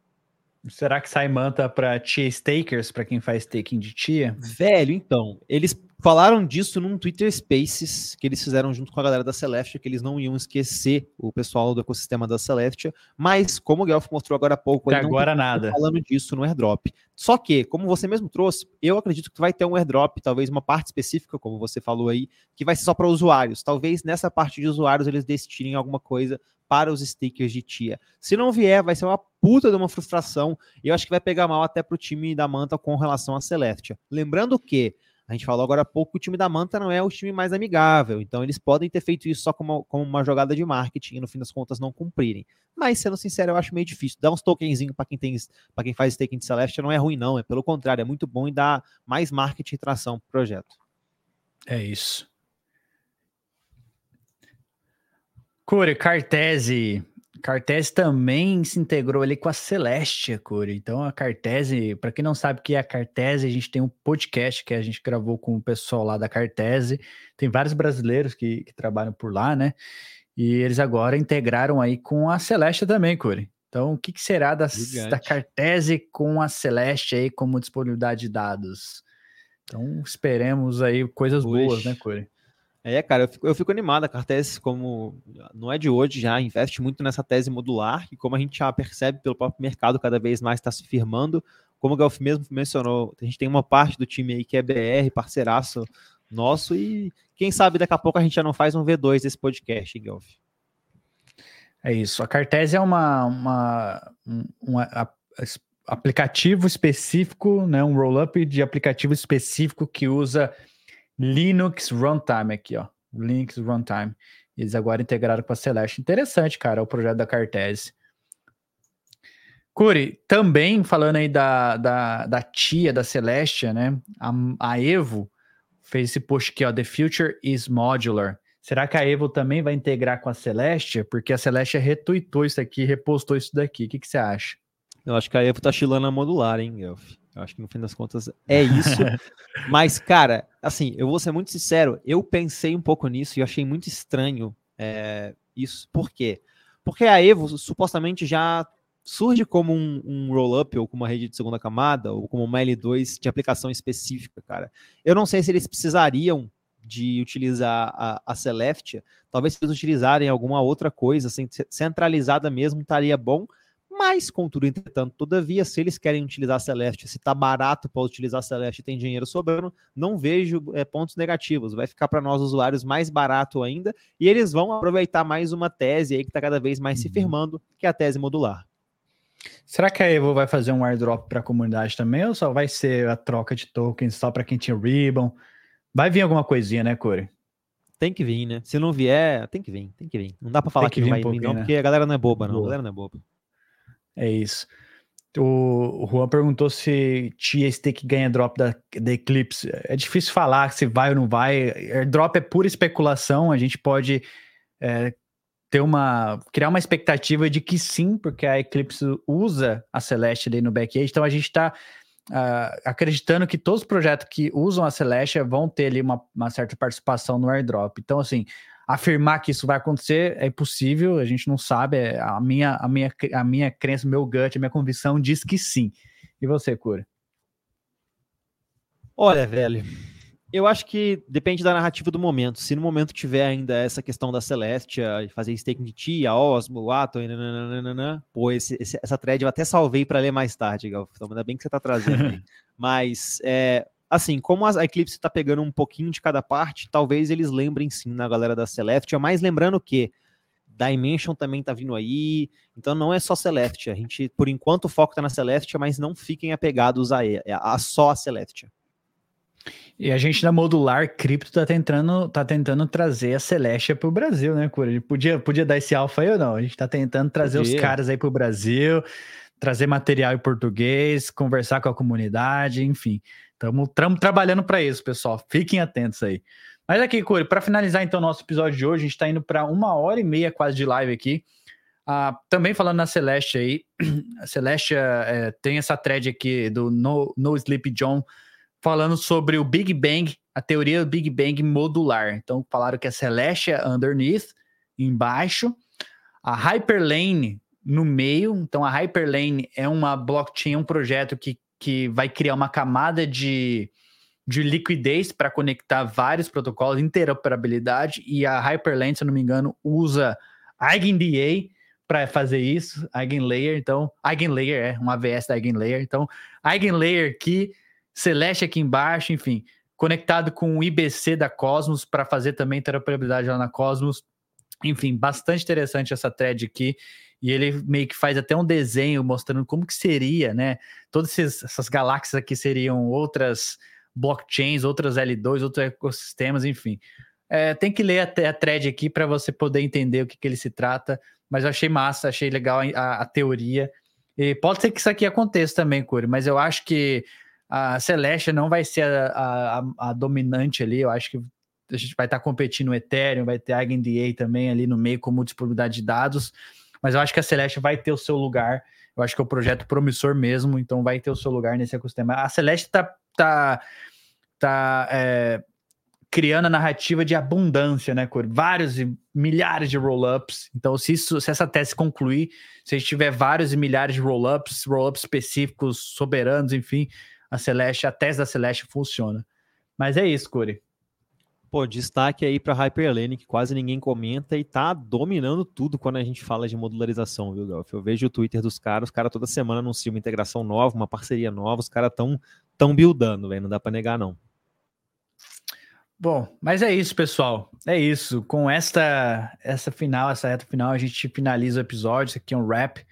Será que sai manta para tia stakers, para quem faz staking de tia?
Velho, então, eles falaram disso num Twitter Spaces que eles fizeram junto com a galera da Celestia, que eles não iam esquecer o pessoal do ecossistema da Celestia, mas como o Guelph mostrou agora há pouco,
Até agora nada.
falando disso no airdrop. Só que, como você mesmo trouxe, eu acredito que vai ter um airdrop, talvez uma parte específica, como você falou aí, que vai ser só para usuários. Talvez nessa parte de usuários eles destinem alguma coisa para os stickers de tia. Se não vier, vai ser uma puta de uma frustração e eu acho que vai pegar mal até para o time da Manta com relação a Celestia. Lembrando que a gente falou agora há pouco que o time da Manta não é o time mais amigável, então eles podem ter feito isso só como, como uma jogada de marketing e no fim das contas não cumprirem. Mas sendo sincero, eu acho meio difícil. Dar uns tokenzinhos para quem tem para quem faz staking de Celestia não é ruim não, é pelo contrário, é muito bom e dá mais marketing e tração para o projeto.
É isso. Core, Cartese. Cartese também se integrou ali com a Celestia, Core. Então a Cartese, para quem não sabe o que é a Cartese, a gente tem um podcast que a gente gravou com o pessoal lá da Cartese. Tem vários brasileiros que, que trabalham por lá, né? E eles agora integraram aí com a Celestia também, Core. Então, o que, que será da, da Cartese com a Celeste aí como disponibilidade de dados? Então, esperemos aí coisas boas, né, Core?
É, cara, eu fico, eu fico animado. A Cartes, como não é de hoje, já investe muito nessa tese modular, e como a gente já percebe pelo próprio mercado, cada vez mais está se firmando. Como o Galf mesmo mencionou, a gente tem uma parte do time aí que é BR, parceiraço nosso, e quem sabe daqui a pouco a gente já não faz um V2 desse podcast, hein, Galf?
É isso. A Cartese é uma, uma, um, um aplicativo específico, né, um roll-up de aplicativo específico que usa Linux Runtime aqui, ó. Linux Runtime. Eles agora integraram com a Celeste. Interessante, cara, o projeto da Cartese. Curi, também falando aí da, da, da tia da Celestia, né? A, a, Evo fez esse post aqui, ó. The future is modular. Será que a Evo também vai integrar com a Celestia? Porque a Celestia retweetou isso aqui, repostou isso daqui. O que, que você acha?
Eu acho que a Evo tá chilando a modular, hein, Guelph? Eu acho que no fim das contas é isso. Mas, cara, assim, eu vou ser muito sincero, eu pensei um pouco nisso e achei muito estranho é, isso. Por quê? Porque a Evo supostamente já surge como um, um roll-up ou como uma rede de segunda camada ou como uma L2 de aplicação específica, cara. Eu não sei se eles precisariam de utilizar a, a Celestia, talvez se eles utilizarem alguma outra coisa assim, centralizada mesmo, estaria bom, mas, contudo, entretanto, todavia, se eles querem utilizar Celeste, se está barato para utilizar Celeste e tem dinheiro sobrando, não vejo é, pontos negativos. Vai ficar para nós usuários mais barato ainda e eles vão aproveitar mais uma tese aí que está cada vez mais se uhum. firmando, que é a tese modular.
Será que a Evo vai fazer um airdrop para a comunidade também ou só vai ser a troca de tokens só para quem tinha Ribbon? Vai vir alguma coisinha, né, Corey?
Tem que vir, né? Se não vier, tem que vir, tem que vir. Não dá para falar que, que, não vai um vir, não, né? porque a galera não é boba, não. Boa. A galera não é boba.
É isso. O Juan perguntou se Tia Stake ganha drop da, da Eclipse. É difícil falar se vai ou não vai. Airdrop é pura especulação. A gente pode é, ter uma criar uma expectativa de que sim, porque a Eclipse usa a Celeste ali no back-end. Então a gente está uh, ah, acreditando que todos os projetos que usam a Celeste vão ter ali uma, uma certa participação no airdrop. Então, assim, afirmar que isso vai acontecer é impossível, a gente não sabe. É, a minha, a minha, a minha crença, meu gut, a minha convicção diz que sim. E você, Cura?
Olha, velho, eu acho que depende da narrativa do momento. Se no momento tiver ainda essa questão da Celestia, fazer staking de Tia, Osmo, Atom, pô, esse, esse, essa thread eu até salvei para ler mais tarde, Gal. Então, ainda bem que você está trazendo. Mas é, assim, como a Eclipse está pegando um pouquinho de cada parte, talvez eles lembrem sim na galera da Celestia, mas lembrando que Dimension também está vindo aí, então não é só Celestia. A gente, por enquanto, o foco está na Celestia, mas não fiquem apegados a, a, a só a Celestia.
E a gente da Modular Cripto tá tentando, tá tentando trazer a Celestia para o Brasil, né, Cura? Podia, podia dar esse alfa aí ou não? A gente tá tentando trazer podia. os caras aí para o Brasil, trazer material em português, conversar com a comunidade, enfim. Estamos trabalhando para isso, pessoal. Fiquem atentos aí. Mas aqui, Curi, para finalizar então nosso episódio de hoje, a gente está indo para uma hora e meia quase de live aqui. Ah, também falando na Celeste aí, a Celeste é, tem essa thread aqui do No, no Sleep John falando sobre o Big Bang, a teoria do Big Bang modular. Então falaram que a Celeste é underneath, embaixo, a Hyperlane no meio. Então a Hyperlane é uma blockchain, um projeto que que vai criar uma camada de, de liquidez para conectar vários protocolos, interoperabilidade, e a Hyperlane, se eu não me engano, usa EigenDA para fazer isso, EigenLayer, então, EigenLayer é um AVS da EigenLayer, então, EigenLayer aqui, Celeste aqui embaixo, enfim, conectado com o IBC da Cosmos para fazer também interoperabilidade lá na Cosmos, enfim, bastante interessante essa thread aqui e ele meio que faz até um desenho mostrando como que seria, né? Todas essas galáxias aqui seriam outras blockchains, outras L2, outros ecossistemas, enfim. É, tem que ler a, a thread aqui para você poder entender o que, que ele se trata, mas eu achei massa, achei legal a, a teoria. E pode ser que isso aqui aconteça também, Curi, mas eu acho que a Celeste não vai ser a, a, a, dominante ali. Eu acho que a gente vai estar competindo no Ethereum, vai ter EigenDA também ali no meio como disponibilidade de dados mas eu acho que a Celeste vai ter o seu lugar. Eu acho que é um projeto promissor mesmo, então vai ter o seu lugar nesse ecossistema. A Celeste tá, tá, tá é, criando a narrativa de abundância, né, Cor? Vários e milhares de roll-ups. Então, se, isso, se essa tese concluir, se a gente tiver vários e milhares de roll-ups, roll-ups específicos, soberanos, enfim, a Celeste, a tese da Celeste funciona. Mas é isso, Corey.
Pô, destaque aí para Hyperlane, que quase ninguém comenta e tá dominando tudo quando a gente fala de modularização, viu, Galf? Eu vejo o Twitter dos caras, os caras toda semana anunciam uma integração nova, uma parceria nova, os caras tão, tão buildando, velho, não dá para negar não.
Bom, mas é isso, pessoal. É isso. Com esta essa final, essa reta final, a gente finaliza o episódio. Isso aqui é um wrap.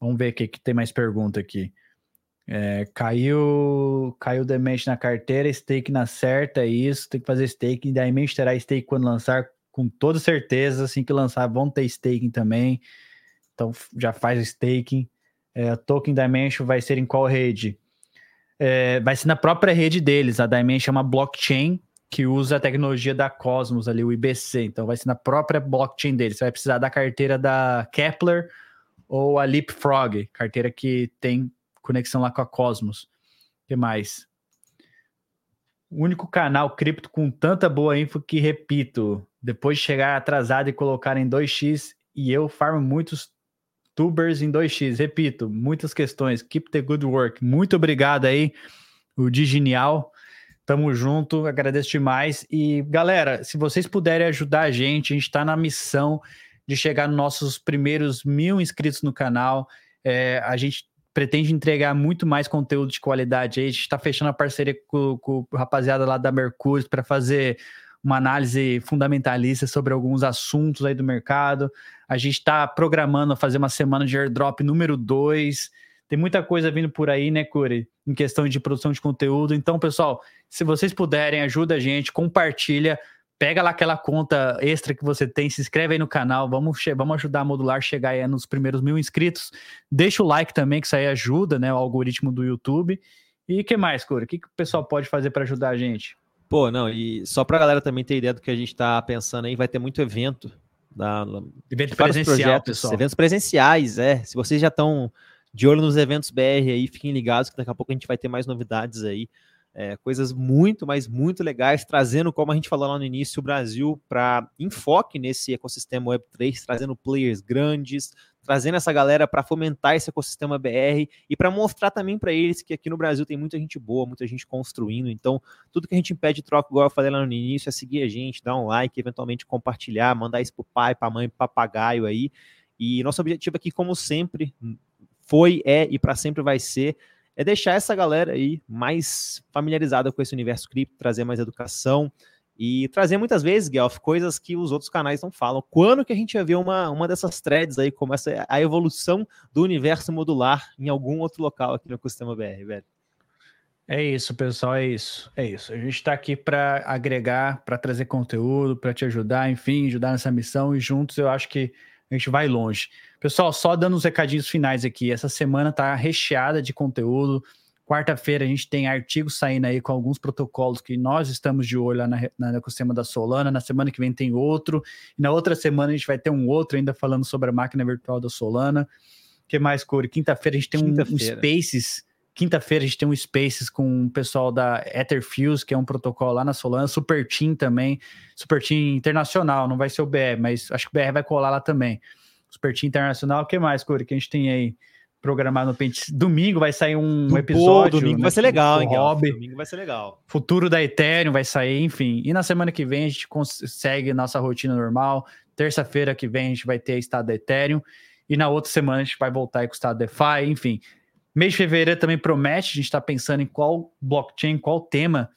Vamos ver o que tem mais pergunta aqui. É, caiu caiu Demente na carteira, stake na certa, é isso, tem que fazer staking. Demente terá stake quando lançar, com toda certeza. Assim que lançar, vão ter staking também. Então já faz o staking. É, token Dimension vai ser em qual rede? É, vai ser na própria rede deles. A Dimension é uma blockchain que usa a tecnologia da Cosmos ali, o IBC. Então vai ser na própria blockchain deles. Você vai precisar da carteira da Kepler ou a Leapfrog, carteira que tem conexão lá com a Cosmos. O que mais? O único canal cripto com tanta boa info que, repito, depois de chegar atrasado e colocar em 2x, e eu farmo muitos tubers em 2x. Repito, muitas questões. Keep the good work. Muito obrigado aí, o Di Genial. Tamo junto, agradeço demais. E galera, se vocês puderem ajudar a gente, a gente está na missão de chegar nos nossos primeiros mil inscritos no canal. É, a gente pretende entregar muito mais conteúdo de qualidade. A gente está fechando a parceria com, com o rapaziada lá da Mercúrio para fazer uma análise fundamentalista sobre alguns assuntos aí do mercado. A gente está programando fazer uma semana de airdrop número 2. Tem muita coisa vindo por aí, né, Curi? Em questão de produção de conteúdo. Então, pessoal, se vocês puderem, ajuda a gente, compartilha, pega lá aquela conta extra que você tem, se inscreve aí no canal, vamos, vamos ajudar a Modular a chegar aí nos primeiros mil inscritos. Deixa o like também, que isso aí ajuda, né, o algoritmo do YouTube. E o que mais, Curi? O que, que o pessoal pode fazer para ajudar a gente?
Pô, não, e só para a galera também ter ideia do que a gente está pensando aí, vai ter muito evento. Da,
evento presencial, projetos, pessoal.
Eventos presenciais, é. Se vocês já estão de olho nos eventos BR aí, fiquem ligados que daqui a pouco a gente vai ter mais novidades aí. É, coisas muito, mas muito legais, trazendo, como a gente falou lá no início, o Brasil para enfoque nesse ecossistema Web3, trazendo players grandes, trazendo essa galera para fomentar esse ecossistema BR e para mostrar também para eles que aqui no Brasil tem muita gente boa, muita gente construindo. Então, tudo que a gente pede troca, igual eu falei lá no início, é seguir a gente, dar um like, eventualmente compartilhar, mandar isso pro pai, pra mãe, papagaio aí. E nosso objetivo aqui, como sempre, foi, é e para sempre vai ser é deixar essa galera aí mais familiarizada com esse universo cripto, trazer mais educação, e trazer muitas vezes, Guelph, coisas que os outros canais não falam. Quando que a gente ia ver uma, uma dessas threads aí, como essa, a evolução do universo modular em algum outro local aqui no Ecossistema BR, velho?
É isso, pessoal, é isso. É isso. A gente está aqui para agregar, para trazer conteúdo, para te ajudar, enfim, ajudar nessa missão e juntos eu acho que a gente vai longe. Pessoal, só dando os recadinhos finais aqui. Essa semana tá recheada de conteúdo. Quarta-feira a gente tem artigos saindo aí com alguns protocolos que nós estamos de olho lá na, na ecossistema da Solana. Na semana que vem tem outro. E na outra semana a gente vai ter um outro ainda falando sobre a máquina virtual da Solana. O que mais, Corey? Quinta-feira a gente tem um, um Spaces. Quinta-feira a gente tem um Spaces com o pessoal da Etherfuse, que é um protocolo lá na Solana. Super Team também. Super Team internacional, não vai ser o BR, mas acho que o BR vai colar lá também. Super Team internacional. O que mais, Corey, que a gente tem aí? programado no Pente. Domingo vai sair um episódio.
domingo
né,
vai ser legal, hein,
Hobby.
Domingo vai ser legal.
Futuro da Ethereum vai sair, enfim. E na semana que vem a gente consegue nossa rotina normal. Terça-feira que vem a gente vai ter estado da Ethereum. E na outra semana a gente vai voltar aí com o estado DeFi, enfim. Mês de fevereiro também promete, a gente está pensando em qual blockchain, qual tema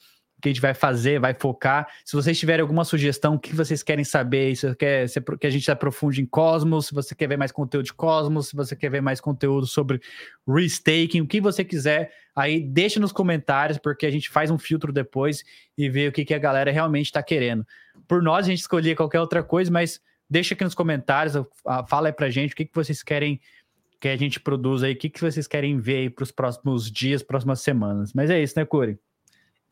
que a gente vai fazer, vai focar. Se vocês tiverem alguma sugestão, o que vocês querem saber, se quer que a gente se aprofunde em Cosmos, se você quer ver mais conteúdo de Cosmos, se você quer ver mais conteúdo sobre restaking, o que você quiser, aí deixa nos comentários, porque a gente faz um filtro depois e vê o que, que a galera realmente está querendo. Por nós, a gente escolhia qualquer outra coisa, mas deixa aqui nos comentários, fala aí pra gente o que, que vocês querem que a gente produza aí, o que, que vocês querem ver aí para os próximos dias, próximas semanas. Mas é isso, né, Curi?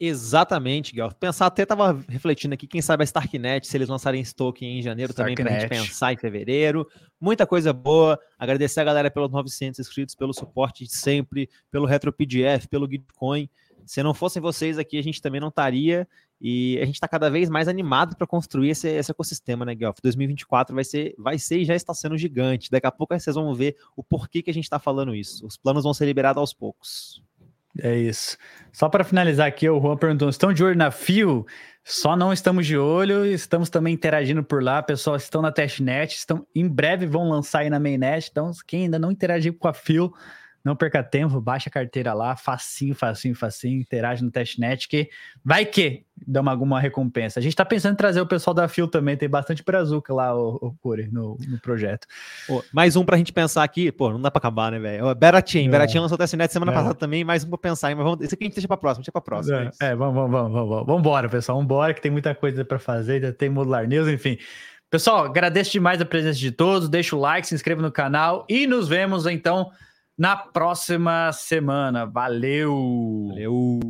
Exatamente, Gal. Pensar, até tava refletindo aqui, quem sabe a Starknet, se eles lançarem esse token em janeiro Starknet. também, pra gente pensar em fevereiro. Muita coisa boa. Agradecer a galera pelos 900 inscritos, pelo suporte de sempre, pelo RetroPDF, pelo Gitcoin. Se não fossem vocês aqui, a gente também não estaria. E a gente está cada vez mais animado para construir esse, esse, ecossistema, né, Guelph? 2024 vai ser, vai ser e já está sendo gigante. Daqui a pouco vocês vão ver o porquê que a gente está falando isso. Os planos vão ser liberados aos poucos.
É isso. Só para finalizar aqui, o Juan perguntou: estão de olho na Fio? Só não estamos de olho, estamos também interagindo por lá. Pessoal, estão na testnet, estão em breve vão lançar aí na mainnet. Então, quem ainda não interagiu com a Fio, não perca tempo, baixa a carteira lá, facinho, facinho, facinho, interage no testnet, que vai que dá uma, alguma recompensa. A gente tá pensando em trazer o pessoal da Fio também, tem bastante brazuca lá, o, o Curi, no, no projeto.
Pô, mais um pra gente pensar aqui, pô, não dá pra acabar, né, velho? Beratin, é. Beratin lançou o testnet semana é. passada também, mais um pra pensar, mas vamos, esse aqui a gente deixa pra próxima, deixa pra próxima.
É, é, vamos, vamos, vamos, vamos, vamos embora, pessoal, vamos embora, que tem muita coisa pra fazer, ainda tem modular news, enfim. Pessoal, agradeço demais a presença de todos, deixa o like, se inscreva no canal e nos vemos então na próxima semana. Valeu!
Valeu!